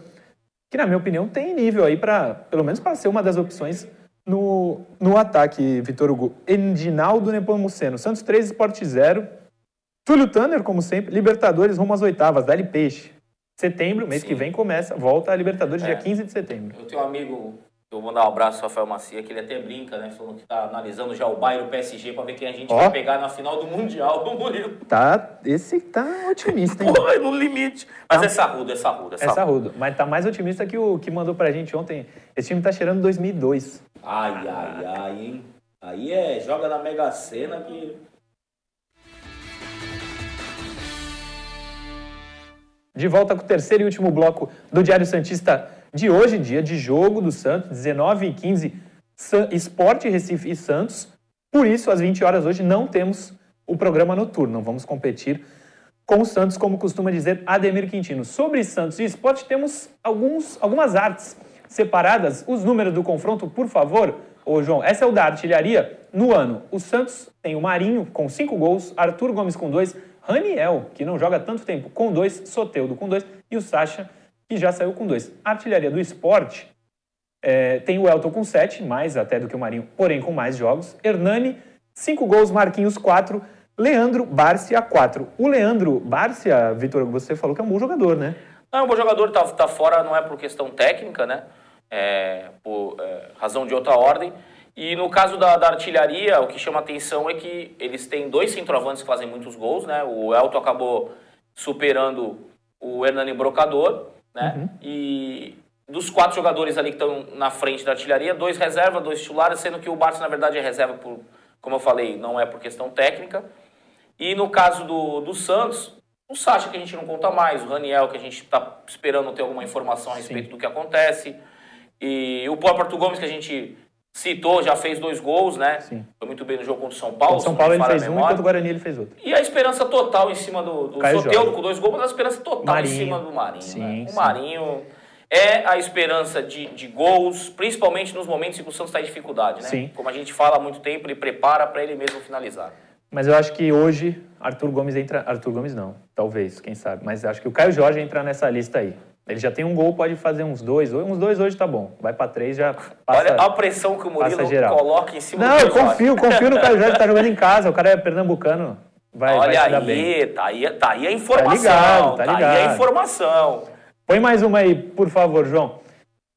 que, na minha opinião, tem nível aí para, pelo menos, para ser uma das opções no, no ataque, Vitor Hugo. Endinaldo Nepomuceno. Santos 3, Sport 0. Túlio Tanner, como sempre. Libertadores rumo às oitavas. Dali Peixe. Setembro, mês Sim. que vem, começa, volta a Libertadores, é. dia 15 de setembro. Eu tenho um amigo, eu vou mandar um abraço ao Rafael Macia, que ele até brinca, né? Falando que tá analisando já o Bayern e o PSG para ver quem a gente vai pegar na final do Mundial do Murilo. Tá, esse tá otimista, hein? Pô, é no limite. Mas tá. é sarrudo, é sarrudo, é sarrudo. É sarrudo, mas tá mais otimista que o que mandou pra gente ontem. Esse time tá cheirando 2002. Ai, ai, ai, hein? Aí é, joga na Mega Sena que... De volta com o terceiro e último bloco do Diário Santista de hoje, dia de jogo do Santos, 19 e 15, Esporte Recife e Santos. Por isso, às 20 horas hoje, não temos o programa noturno. Não vamos competir com o Santos, como costuma dizer Ademir Quintino. Sobre Santos e esporte, temos alguns, algumas artes separadas. Os números do confronto, por favor. Ô, João, essa é o da artilharia. No ano, o Santos tem o Marinho com 5 gols, Arthur Gomes com 2, Raniel, que não joga tanto tempo, com dois, Soteudo com dois, e o Sacha, que já saiu com dois. Artilharia do esporte é, tem o Elton com sete, mais até do que o Marinho, porém com mais jogos. Hernani, cinco gols, Marquinhos, quatro. Leandro Bárcia, quatro. O Leandro Bárcia, Vitor, você falou que é um bom jogador, né? Não, é um bom jogador, tá, tá fora, não é por questão técnica, né? É, por é, razão de outra ordem. E no caso da, da, artilharia, o que chama atenção é que eles têm dois centroavantes que fazem muitos gols, né? O Elton acabou superando o Hernani Brocador, né? Uhum. E dos quatro jogadores ali que estão na frente da artilharia, dois reserva, dois titulares, sendo que o Barça, na verdade, é reserva por, como eu falei, não é por questão técnica. E no caso do, do Santos, o Sacha que a gente não conta mais, o Raniel que a gente está esperando ter alguma informação a respeito Sim. do que acontece. E o próprio Arthur Gomes que a gente citou, já fez dois gols, né? Sim. Foi muito bem no jogo contra o São Paulo. São Paulo ele fez um, enquanto o Guarani ele fez outro. E a esperança total em cima do, do Soteudo com dois gols, mas a esperança total Marinho. em cima do Marinho. Sim, né? O Marinho é a esperança de, de gols, principalmente nos momentos em que o Santos está em dificuldade, né? Sim. Como a gente fala há muito tempo, ele prepara para ele mesmo finalizar. Mas eu acho que hoje Arthur Gomes entra. Arthur Gomes não, talvez, quem sabe. Mas acho que o Caio Jorge entra nessa lista aí. Ele já tem um gol, pode fazer uns dois. Uns dois hoje tá bom. Vai para três, já passa, Olha a pressão que o Murilo coloca em cima Não, do eu confio, confio no Caio Jorge, tá jogando em casa. O cara é pernambucano. Vai, Olha vai aí, tá aí, tá aí a informação. Tá ligado, tá, ligado. tá aí a informação. Põe mais uma aí, por favor, João.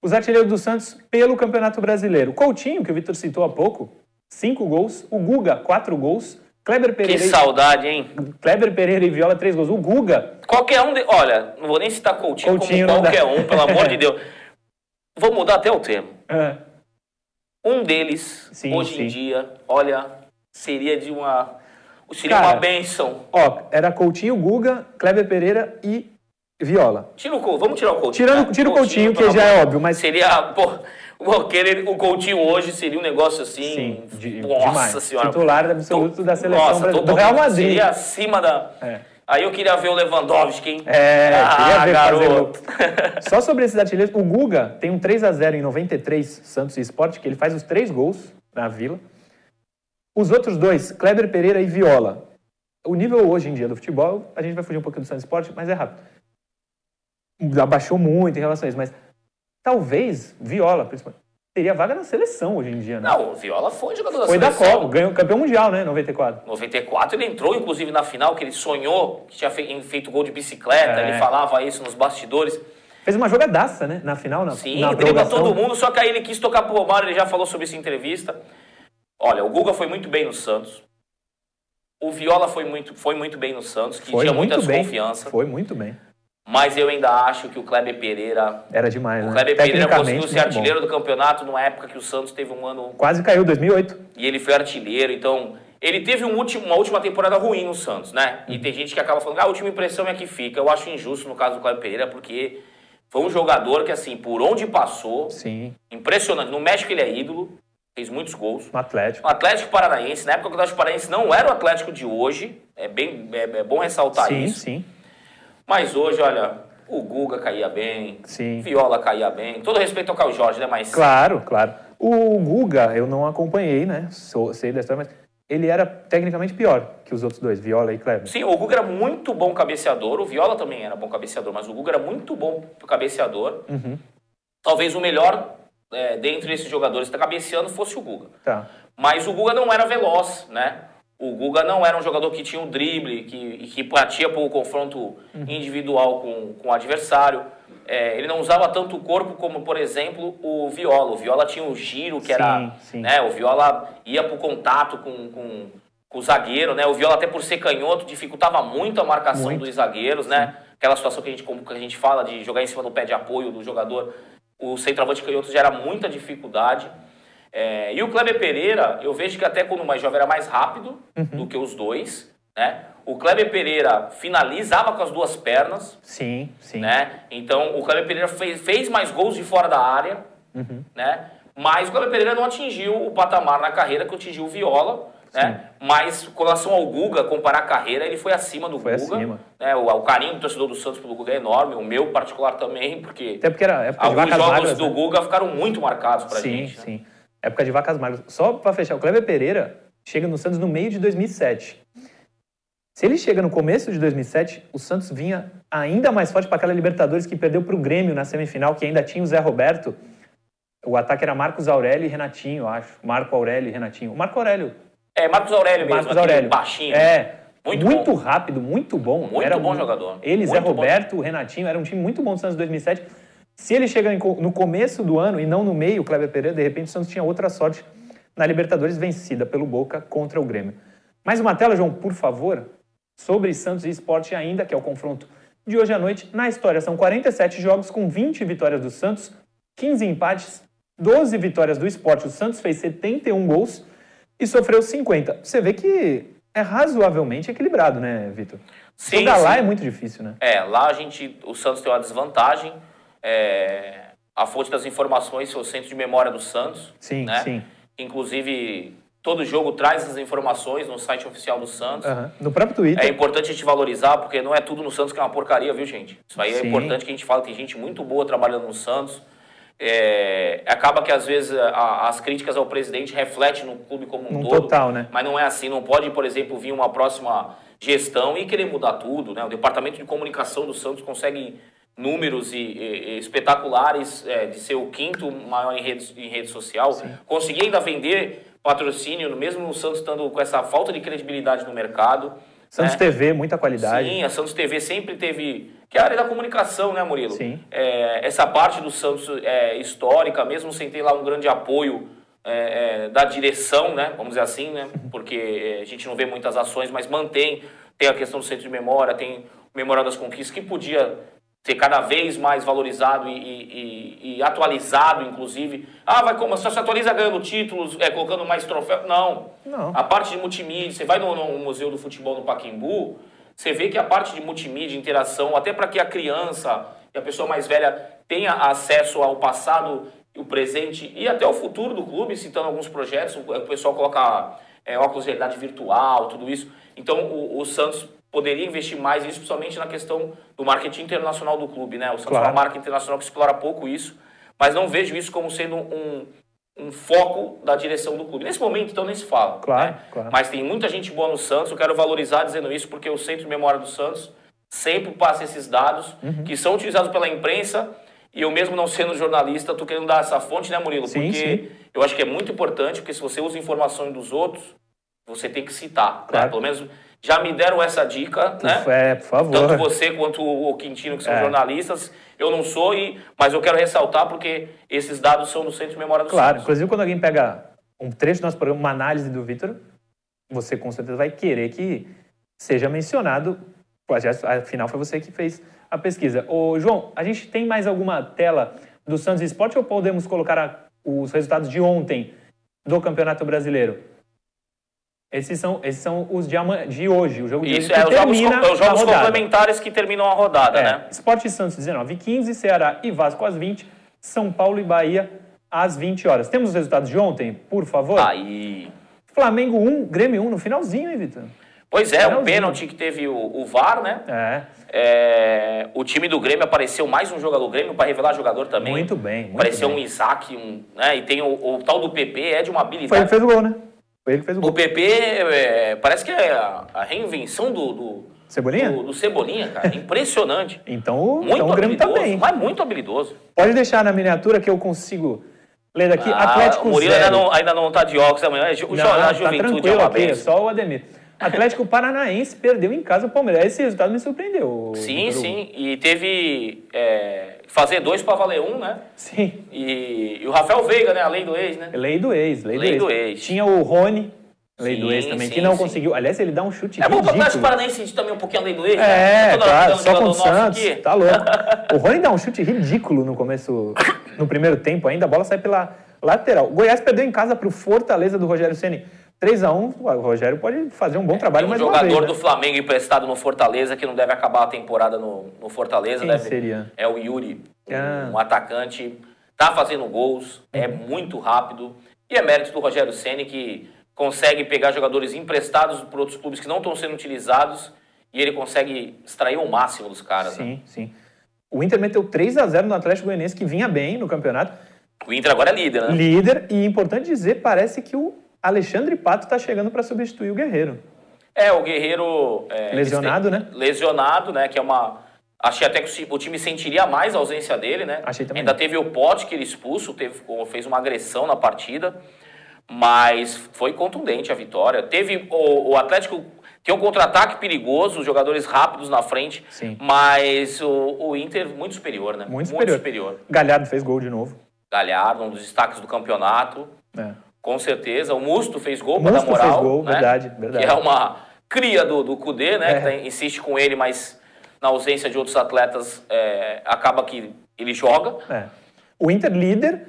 Os artilheiros do Santos pelo Campeonato Brasileiro. Coutinho, que o Vitor citou há pouco, cinco gols. O Guga, quatro gols. Kleber Que Pereira, saudade, hein? Kleber Pereira e Viola, três gols. O Guga, Qualquer um. De... Olha, não vou nem citar Coutinho, Coutinho como não dá. qualquer um, pelo amor de Deus. Vou mudar até o termo. é, Um deles, Sim, hoje sim. em dia, olha, seria de uma. Seria Cara, uma benção. ó, era Coutinho, Guga, Kleber Pereira e Viola. Tira o Coutinho, vamos tirar o Coutinho. Tirando, né? tira o Coutinho, que pelo já é óbvio, mas Seria, pô, o, querer- o Coutinho hoje seria um negócio assim. sim, de, nossa demais. senhora. Titular absoluto da seleção Nossa, brasileira, do. Real Madrid. Seria acima da. É. Aí eu queria ver o Lewandowski, hein? É, ah, queria ver gol. garoto. Só sobre esses artilheiros, o Guga tem um 3 a 0 em 93, Santos e Sport, que ele faz os três gols na Vila. Os outros dois, Kleber Pereira e Viola. O nível hoje em dia do futebol, a gente vai fugir um pouquinho do Santos Sport, mas é rápido. Abaixou muito em relação a isso, mas talvez Viola, principalmente, teria vaga na seleção hoje em dia, né? Não, o Viola foi jogador da Foi da seleção. Copa, ganhou campeão mundial, né? 94. 94 ele entrou, inclusive, na final, que ele sonhou que tinha fe- feito gol de bicicleta, É. ele falava isso nos bastidores. Fez uma jogadaça, né? Na final, na, Sim, na dribla todo mundo, só que aí ele quis tocar pro Romário, ele já falou sobre isso em entrevista. Olha, o Guga foi muito bem no Santos. O Viola foi muito, foi muito bem no Santos, que Foi tinha muita desconfiança. Foi muito bem. Mas eu ainda acho que o Kleber Pereira. Era demais, O né? Kleber Pereira conseguiu ser muito bom. artilheiro do campeonato numa época que o Santos teve um ano Quase caiu, 2008. e ele foi artilheiro, então ele teve um último- uma última temporada ruim no Santos, né? Uhum. E tem gente que acaba falando, ah, a última impressão é que fica. Eu acho injusto no caso do Cláudio Pereira, porque foi um jogador que, assim, por onde passou, Sim, impressionante. No México ele é ídolo, fez muitos gols. no Atlético. O Atlético Paranaense, na época o Atlético Paranaense não era o Atlético de hoje, é, bem, é, é bom ressaltar sim, isso. sim, Mas hoje, olha, o Guga caía bem, sim. Viola caía bem. Todo respeito ao Caio Jorge, né? Mas Claro, claro. O Guga, eu não acompanhei, né? Sou, sei da história, mas ele era tecnicamente pior que os outros dois, Viola e Kleber. Sim, o Guga era muito bom cabeceador, o Viola também era bom cabeceador, mas o Guga era muito bom cabeceador. Uhum. Talvez o melhor é, dentre esses jogadores que está cabeceando fosse o Guga. Tá. Mas o Guga não era veloz, né? O Guga não era um jogador que tinha um drible, que, que partia para o confronto Uhum. individual com, com o adversário. É, ele não usava tanto o corpo como, por exemplo, o Viola. O Viola tinha o giro, que era. Sim, sim. Né, o Viola ia para o contato com, com, com o zagueiro, né? O Viola, até por ser canhoto, dificultava muito a marcação Muito. dos zagueiros, né? Aquela situação que a, gente, como que a gente fala de jogar em cima do pé de apoio do jogador. O centroavante canhoto gera muita dificuldade. É, e o Kleber Pereira, eu vejo que até quando mais jovem era mais rápido Uhum. do que os dois, né? O Kleber Pereira finalizava com as duas pernas, Sim, sim. né? Então, o Kleber Pereira fez, fez mais gols de fora da área, Uhum. né? Mas o Kleber Pereira não atingiu o patamar na carreira que atingiu o Viola, né? Mas com relação ao Guga, comparar a carreira, ele foi acima do Foi Guga. acima. Né? O, o carinho do torcedor do Santos pelo Guga é enorme, o meu particular também, porque Até porque era época alguns jogos magras. do né? Guga ficaram muito marcados pra Sim, gente. né? sim. Época de vacas magras. Só pra fechar, o Kleber Pereira chega no Santos no meio de 2007. Se ele chega no começo de 2007, o Santos vinha ainda mais forte para aquela Libertadores que perdeu para o Grêmio na semifinal, que ainda tinha o Zé Roberto. O ataque era Marcos Aurélio e Renatinho, eu acho. Marco Aurélio e Renatinho. O Marco Aurélio. É, Marcos Aurélio mesmo, Marcos Aurélio. baixinho. É. Muito Muito, bom. rápido, muito bom. Muito era bom jogador. Ele, Zé Muito bom. Roberto, o Renatinho, era um time muito bom do Santos 2007. Se ele chega no começo do ano e não no meio, o Kleber Pereira, de repente o Santos tinha outra sorte na Libertadores vencida pelo Boca contra o Grêmio. Mais uma tela, João, por favor, sobre Santos e Esporte ainda, que é o confronto de hoje à noite. Na história, são 47 jogos com 20 vitórias do Santos, 15 empates, 12 vitórias do Esporte. O Santos fez 71 gols e sofreu 50. Você vê que é razoavelmente equilibrado, né, Vitor? Sim, Jogar lá sim. é muito difícil, né? É, lá a gente, o Santos tem uma desvantagem. É, a fonte das informações é o centro de memória do Santos. Sim, né? sim. Inclusive, todo jogo traz essas informações no site oficial do Santos. Aham. No próprio Twitter. É importante a gente valorizar, porque não é tudo no Santos que é uma porcaria, viu, gente? Isso aí é Sim. importante que a gente fale. Tem gente muito boa trabalhando no Santos. É, acaba que, às vezes, a- as críticas ao presidente refletem no clube como um Num todo. total, né? Mas não é assim. Não pode, por exemplo, vir uma próxima gestão e querer mudar tudo. Né? O departamento de comunicação do Santos consegue números e, e- espetaculares é, de ser o quinto maior em rede, em rede social. Conseguir ainda vender patrocínio, mesmo o Santos estando com essa falta de credibilidade no mercado. Santos né? TV, muita qualidade. Sim, a Santos TV sempre teve. Que é a área da comunicação, né, Murilo? Sim. É, essa parte do Santos é histórica, mesmo sem ter lá um grande apoio é, é, da direção, né? Vamos dizer assim, né? Porque é, a gente não vê muitas ações, mas mantém. Tem a questão do centro de memória, tem o Memorial das Conquistas, que podia ser cada vez mais valorizado e, e, e, atualizado, inclusive. Ah, vai como? Só se atualiza ganhando títulos, é, colocando mais troféus. Não. Não. A parte de multimídia, você vai no, no, Museu do Futebol no Paquimbu, você vê que a parte de multimídia, interação, até para que a criança e a pessoa mais velha tenha acesso ao passado, o presente e até o futuro do clube, citando alguns projetos, o pessoal coloca é, óculos de realidade virtual, tudo isso. Então, o, o Santos poderia investir mais nisso, principalmente na questão do marketing internacional do clube, né? O Santos claro. é uma marca internacional que explora pouco isso, mas não vejo isso como sendo um, um foco da direção do clube. Nesse momento, então, nem se fala. Claro, né? claro. Mas tem muita gente boa no Santos, eu quero valorizar dizendo isso, porque o Centro de Memória do Santos sempre passa esses dados uhum. que são utilizados pela imprensa e eu mesmo não sendo jornalista, estou querendo dar essa fonte, né, Murilo? Sim, porque sim. eu acho que é muito importante, porque se você usa informações dos outros, você tem que citar, né? Claro. Pelo menos já me deram essa dica, né? É, por favor. Tanto você quanto o Quintino, que são É. jornalistas. Eu não sou, e, mas eu quero ressaltar porque esses dados são do Centro de Memória do Claro, Santos. inclusive quando alguém pega um trecho do nosso programa, uma análise do Vitor, você com certeza vai querer que seja mencionado. Afinal, foi você que fez a pesquisa. Ô, João, a gente tem mais alguma tela do Santos Esporte ou podemos colocar a- os resultados de ontem do Campeonato Brasileiro? Esses são, esses são os de, de hoje, o jogo de Isso, hoje é que os jogos, é os jogos complementares que terminam a rodada, É, né? Sport e Santos 19 e 15, Ceará e Vasco às 20, São Paulo e Bahia às 20 horas. Temos os resultados de ontem, por favor? Aí. Flamengo 1, Grêmio 1 no finalzinho, hein, Vitor? Pois é, um Finalzinho. pênalti que teve o, o VAR, né? É, É, o time do Grêmio apareceu mais um jogador do Grêmio para revelar jogador também. muito bem, muito Apareceu bem. um Isaac, um, né? E tem o, o tal do PP, é de uma Foi habilidade. que fez o gol, né? Ele fez o O gol. PP é, parece que é a, a reinvenção do, do, Cebolinha? do, do Cebolinha, cara. Impressionante. Então, Muito então o Grêmio tá bem. mas muito habilidoso. Pode deixar na miniatura que eu consigo ler daqui. Ah, Atlético o Murilo zero. ainda não, ainda não tá de óculos amanhã. O Não, jo- a tá juventude é tranquilo uma aqui, é só o Ademir. Atlético Paranaense perdeu em casa o Palmeiras. Esse resultado me surpreendeu. Sim, sim. E teve é, fazer dois para valer um, né? Sim. E, e o Rafael Veiga, né? A lei do ex, né? Lei do ex, lei, Lei do, do ex. ex. Tinha o Rony, lei Sim, do ex também, que sim, não sim. conseguiu. Aliás, ele dá um chute É bom para o Atlético. Paranaense sentir também um pouquinho a lei do ex, né? É, claro, pegando só com o Santos, aqui. tá louco. O Rony dá um chute ridículo no começo, no primeiro tempo ainda, a bola sai pela lateral. O Goiás perdeu em casa pro Fortaleza do Rogério Ceni 3x1, o Rogério pode fazer um bom trabalho Tem um jogador vez. do né? Flamengo emprestado no Fortaleza que não deve acabar a temporada no, no Fortaleza. Quem deve- seria? É o Yuri, um- Ah. um atacante. Tá fazendo gols, é muito rápido. E é mérito do Rogério Ceni que consegue pegar jogadores emprestados por outros clubes que não estão sendo utilizados e ele consegue extrair o máximo dos caras. né? Sim, sim. O Inter meteu 3x0 no Atlético Goianiense, que vinha bem no campeonato. O Inter agora é líder, né? Líder, e importante dizer, parece que o Alexandre Pato está chegando para substituir o Guerreiro. É, o Guerreiro. é, Lesionado, têm- né? Lesionado, né? Que é uma. Achei até que o ti- o time sentiria mais a ausência dele, né? Achei também. Ainda teve o Pote que ele expulso, teve, fez uma agressão na partida, mas foi contundente a vitória. Teve o, o Atlético. Tem um contra-ataque perigoso, os jogadores rápidos na frente, Sim. mas o, o Inter muito superior, né? Muito superior. Galhardo fez gol de novo. Galhardo, um dos destaques do campeonato, É. com certeza. O Musto fez gol para dar moral. fez gol, né? verdade, verdade. Que é uma cria do, do Cudê, né? É. Que insiste com ele, mas na ausência de outros atletas, é, acaba que ele joga. É. O Inter líder,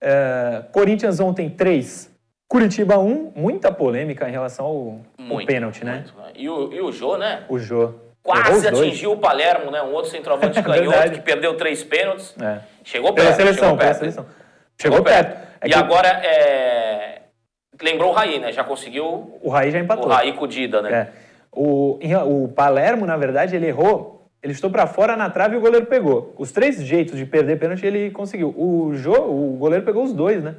é, Corinthians ontem 3, Curitiba 1, muita polêmica em relação ao, ao Muito, pênalti, né? muito. E o, e o Jô, né? O Jô. Quase atingiu o Palermo, né? Um outro centroavante canhoto Verdade. que perdeu três pênaltis. É. Chegou Pela perto. seleção, chegou pela perto. seleção. Chegou perto. É e que agora, é... lembrou o Raí, né? Já conseguiu o Raí já o empatou. Raí com o Dida, né? É. O, o Palermo, na verdade, ele errou. Ele estou para fora na trave e o goleiro pegou. Os três jeitos de perder pênalti ele conseguiu. O Jô, o goleiro pegou os dois, né?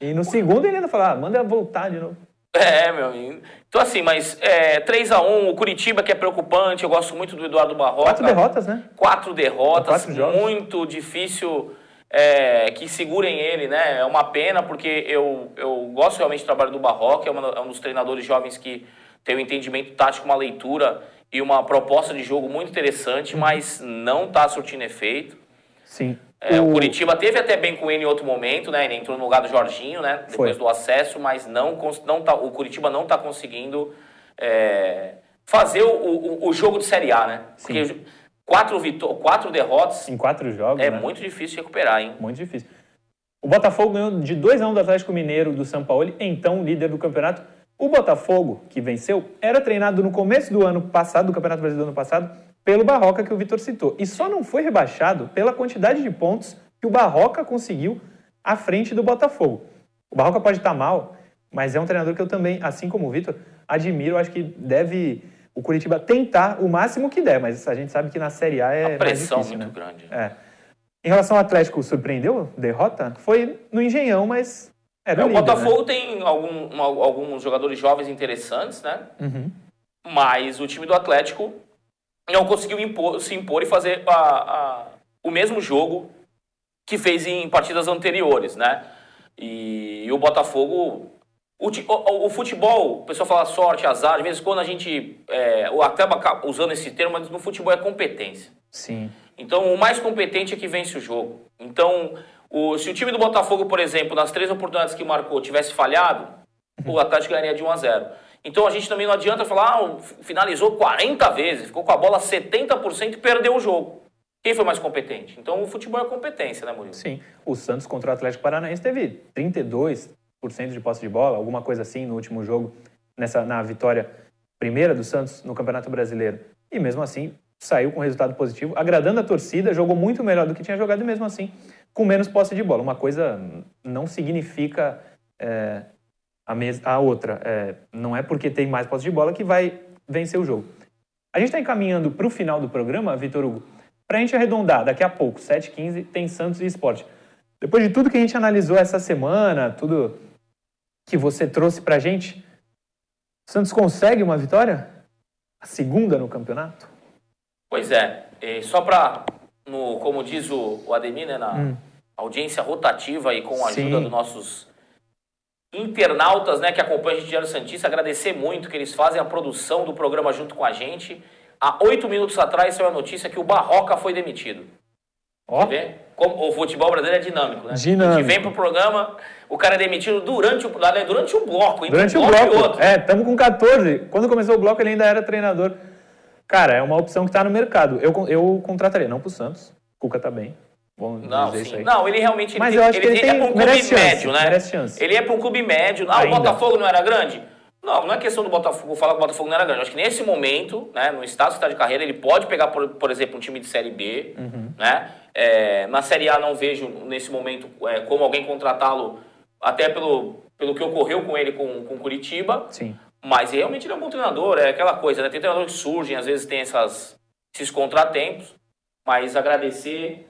E no segundo ele ainda falou, ah, manda voltar de novo. É, meu amigo. Então, assim, mas é, 3x1, o Curitiba, que é preocupante, eu gosto muito do Eduardo Barroca. Quatro derrotas, né? Quatro derrotas, Quatro muito difícil é, que segurem ele, né? É uma pena, porque eu, eu gosto realmente do trabalho do Barroca, é, uma- é um dos treinadores jovens que tem um entendimento tático, uma leitura e uma proposta de jogo muito interessante, mas não está surtindo efeito. Sim. É, o... o... Curitiba teve até bem com ele em outro momento, né? Ele entrou no lugar do Jorginho, né? Depois Foi. do acesso, mas não, não tá, o Curitiba não está conseguindo é, fazer o, o, o, jogo de Série A, né? Sim. Quatro, vitó quatro derrotas. Em quatro jogos. É né? muito difícil recuperar, hein? Muito difícil. O Botafogo ganhou de 2 a 1 um do Atlético Mineiro do São Paulo, então líder do campeonato. O Botafogo, que venceu, era treinado no começo do ano passado, do Campeonato Brasileiro do ano passado, pelo Barroca que o Vitor citou. E só não foi rebaixado pela quantidade de pontos que o Barroca conseguiu à frente do Botafogo. O Barroca pode estar mal, mas é um treinador que eu também, assim como o Vitor, admiro. Acho que deve o Curitiba tentar o máximo que der, mas a gente sabe que na Série A é a pressão difícil, muito né? grande. É. Em relação ao Atlético, surpreendeu derrota? Foi no Engenhão, mas era é, O líder, Botafogo né? tem algum, alguns jogadores jovens interessantes, né? Uhum. Mas o time do Atlético não conseguiu impor, se impor e fazer a, a, o mesmo jogo que fez em partidas anteriores, né? E, e o Botafogo o, o, o, futebol, o pessoal fala sorte, azar, de vez em quando a gente é, acaba usando esse termo, mas no futebol é competência. Sim. Então, o mais competente é que vence o jogo. Então, o, se o time do Botafogo, por exemplo, nas três oportunidades que marcou, tivesse falhado, o Atlético ganharia de 1 a 0. Então, a gente também não adianta falar, ah, finalizou 40 vezes, ficou com a bola 70% e perdeu o jogo. Quem foi mais competente? Então, o futebol é competência, né, Murilo? Sim. O Santos contra o Atlético Paranaense teve 32, de posse de bola, alguma coisa assim no último jogo, nessa, na vitória primeira do Santos no Campeonato Brasileiro. E mesmo assim saiu com resultado positivo, agradando a torcida, jogou muito melhor do que tinha jogado e mesmo assim com menos posse de bola. Uma coisa não significa é, a, mes a outra. É, não é porque tem mais posse de bola que vai vencer o jogo. A gente está encaminhando para o final do programa, Vitor Hugo, para a gente arredondar, daqui a pouco, 7h15, tem Santos e Esporte. Depois de tudo que a gente analisou essa semana, tudo que você trouxe para a gente, o Santos consegue uma vitória? A segunda no campeonato? Pois é. E só para, como diz o, o Ademir, né, na hum. audiência rotativa e com a ajuda Sim. dos nossos internautas né, que acompanham a gente Diário Santista, agradecer muito que eles fazem a produção do programa junto com a gente. Há oito minutos atrás saiu a notícia que o Barroca foi demitido. Ó. Oh. Como o futebol brasileiro é dinâmico, né? Dinâmico. A gente vem pro programa, o cara é demitido durante o, durante o bloco, hein? Durante um o bloco. bloco. É, estamos com 14. Quando começou o bloco, ele ainda era treinador. Cara, é uma opção que está no mercado. Eu, eu contrataria, não Santos. O Cuca tá bem. Vamos não, dizer sim. isso aí. Não, ele realmente Mas ele, eu acho ele, que ele, ele tem, é para um clube chance, médio, né? Chance. Ele é para um clube médio. Ah, ainda. o Botafogo não era grande? Não, não é questão do Botafogo falar que o Botafogo não era grande. Eu acho que nesse momento, né, no estado que está de carreira, ele pode pegar, por, por exemplo, um time de Série B. Uhum. Né? É, na Série A não vejo, nesse momento, é, como alguém contratá-lo, até pelo, pelo que ocorreu com ele com, com Curitiba. Sim. Mas realmente ele é um bom treinador, é aquela coisa, né? Tem treinadores que surgem, às vezes tem essas, esses contratempos. Mas agradecer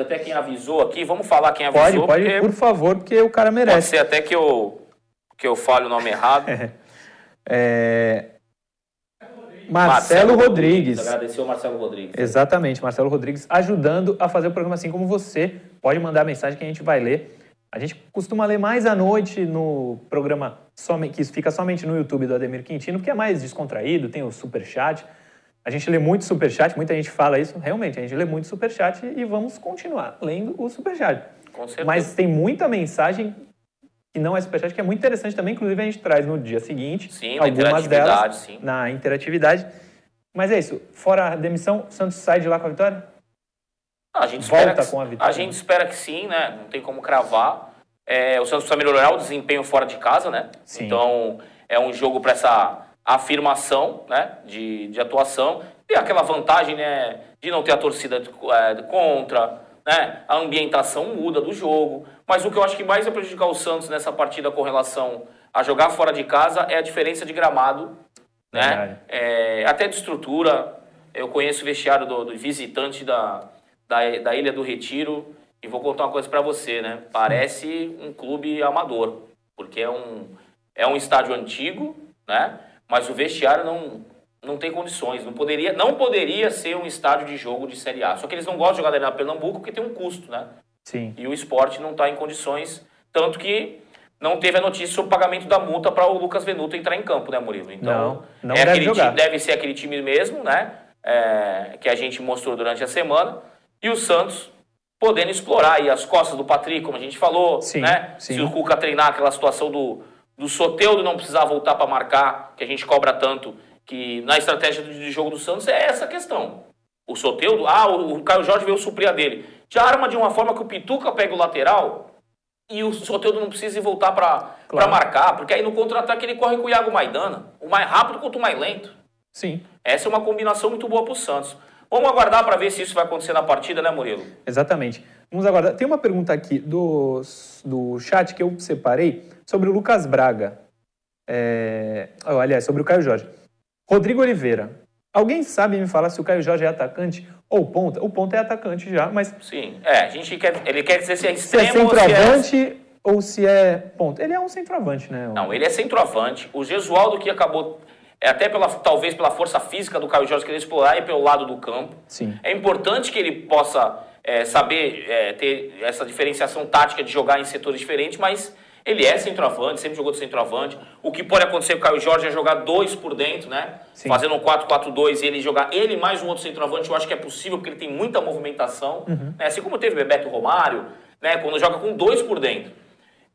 até quem avisou aqui, vamos falar quem avisou. Pode, pode, porque, por favor, porque o cara merece. Pode ser até que eu, que eu fale o nome errado. é... Marcelo, Marcelo Rodrigues. Rodrigues. Agradecer o Marcelo Rodrigues. Exatamente, Marcelo Rodrigues ajudando a fazer o programa assim como você. Pode mandar mensagem que a gente vai ler. A gente costuma ler mais à noite no programa que fica somente no YouTube do Ademir Quintino, porque é mais descontraído, tem o super chat. A gente lê muito superchat, muita gente fala isso. Realmente, a gente lê muito superchat e vamos continuar lendo o superchat. Com certeza. Mas tem muita mensagem que não é superchat, que é muito interessante também. Inclusive, a gente traz no dia seguinte sim, algumas delas sim. na interatividade. Mas é isso. Fora a demissão, o Santos sai de lá com a vitória? A gente Volta espera que, com a vitória. A gente espera que sim, né? Não tem como cravar. É, o Santos precisa melhorar o desempenho fora de casa, né? Sim. Então, é um jogo para essa afirmação né, de, de atuação e aquela vantagem né, de não ter a torcida é, contra, né, a ambientação muda do jogo. Mas o que eu acho que mais vai prejudicar o Santos nessa partida com relação a jogar fora de casa é a diferença de gramado, né, é, até de estrutura. Eu conheço o vestiário do, do visitante da, da, da Ilha do Retiro e vou contar uma coisa para você, né? Parece um clube amador, porque é um, é um estádio antigo, né? mas o vestiário não, não tem condições. Não poderia, não poderia ser um estádio de jogo de Série A. Só que eles não gostam de jogar na Pernambuco porque tem um custo, né? Sim. E o esporte não está em condições, tanto que não teve a notícia sobre o pagamento da multa para o Lucas Venuto entrar em campo, né, Murilo? Então, não, não é deve, time, deve ser aquele time mesmo, né? É, que a gente mostrou durante a semana. E o Santos podendo explorar aí as costas do Patrick, como a gente falou, Sim, né? sim. Se o Cuca treinar aquela situação do, do Soteudo não precisar voltar para marcar, que a gente cobra tanto, que na estratégia de jogo do Santos é essa a questão. O Soteudo, ah, o, o Caio Jorge veio suprir a dele. Já arma de uma forma que o Pituca pega o lateral e o Soteudo não precisa voltar para Claro. marcar, porque aí no contra-ataque ele corre com o Iago Maidana, o mais rápido quanto o mais lento. Sim, Essa é uma combinação muito boa para o Santos. Vamos aguardar para ver se isso vai acontecer na partida, né, Murilo? exatamente. Vamos aguardar. Tem uma pergunta aqui do, do chat que eu separei sobre o Lucas Braga. É, oh, aliás, sobre o Caio Jorge. Rodrigo Oliveira. Alguém sabe me falar se o Caio Jorge é atacante ou ponta? O ponta é atacante já, mas Sim, é, a gente quer, ele quer dizer se é se é extremo ou se é... centroavante ou se é ponta. Ele é um centroavante, né? Não, ele é centroavante. O Gesualdo que acabou, é até pela, talvez pela força física do Caio Jorge querer explorar e pelo lado do campo. Sim. É importante que ele possa é, saber é, ter essa diferenciação tática de jogar em setores diferentes, mas ele é centroavante, sempre jogou de centroavante. O que pode acontecer com o Caio Jorge é jogar dois por dentro, né? Sim. Fazendo um 4-4-2 e ele jogar ele mais um outro centroavante, eu acho que é possível, porque ele tem muita movimentação. Né? Assim como teve o Bebeto Romário, né? quando joga com dois por dentro.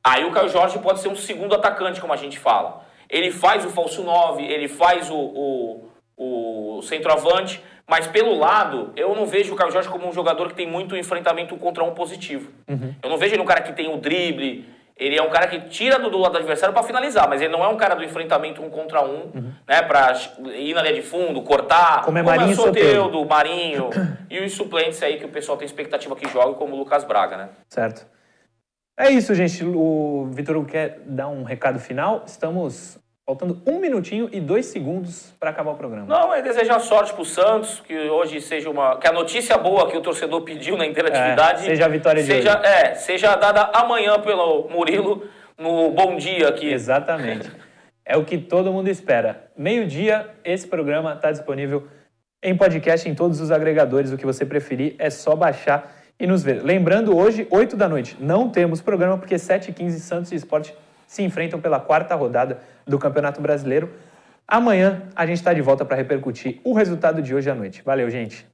Aí o Caio Jorge pode ser um segundo atacante, como a gente fala. Ele faz o falso 9, ele faz o, o, o centroavante, mas pelo lado, eu não vejo o Caio Jorge como um jogador que tem muito enfrentamento um contra um positivo. Eu não vejo ele um cara que tem o drible, ele é um cara que tira do, do lado do adversário para finalizar, mas ele não é um cara do enfrentamento um contra um, né, para ir na linha de fundo, cortar, Como é Marinho e o Soteldo, Marinho e os suplentes aí que o pessoal tem expectativa que jogue, como o Lucas Braga, né? Certo. É isso, gente. O Vitor quer dar um recado final. Estamos faltando um minutinho e dois segundos para acabar o programa. Não, é desejar sorte pro Santos, que hoje seja uma. Que a notícia boa que o torcedor pediu na interatividade. É, seja a vitória de seja, hoje. É, seja dada amanhã pelo Murilo no Bom Dia aqui. Exatamente. É o que todo mundo espera. Meio-dia, esse programa está disponível em podcast em todos os agregadores. O que você preferir é só baixar e nos ver. Lembrando, hoje, 8 da noite, não temos programa, porque 7h15 Santos e Esporte se enfrentam pela quarta rodada do Campeonato Brasileiro. Amanhã a gente está de volta para repercutir o resultado de hoje à noite. Valeu, gente.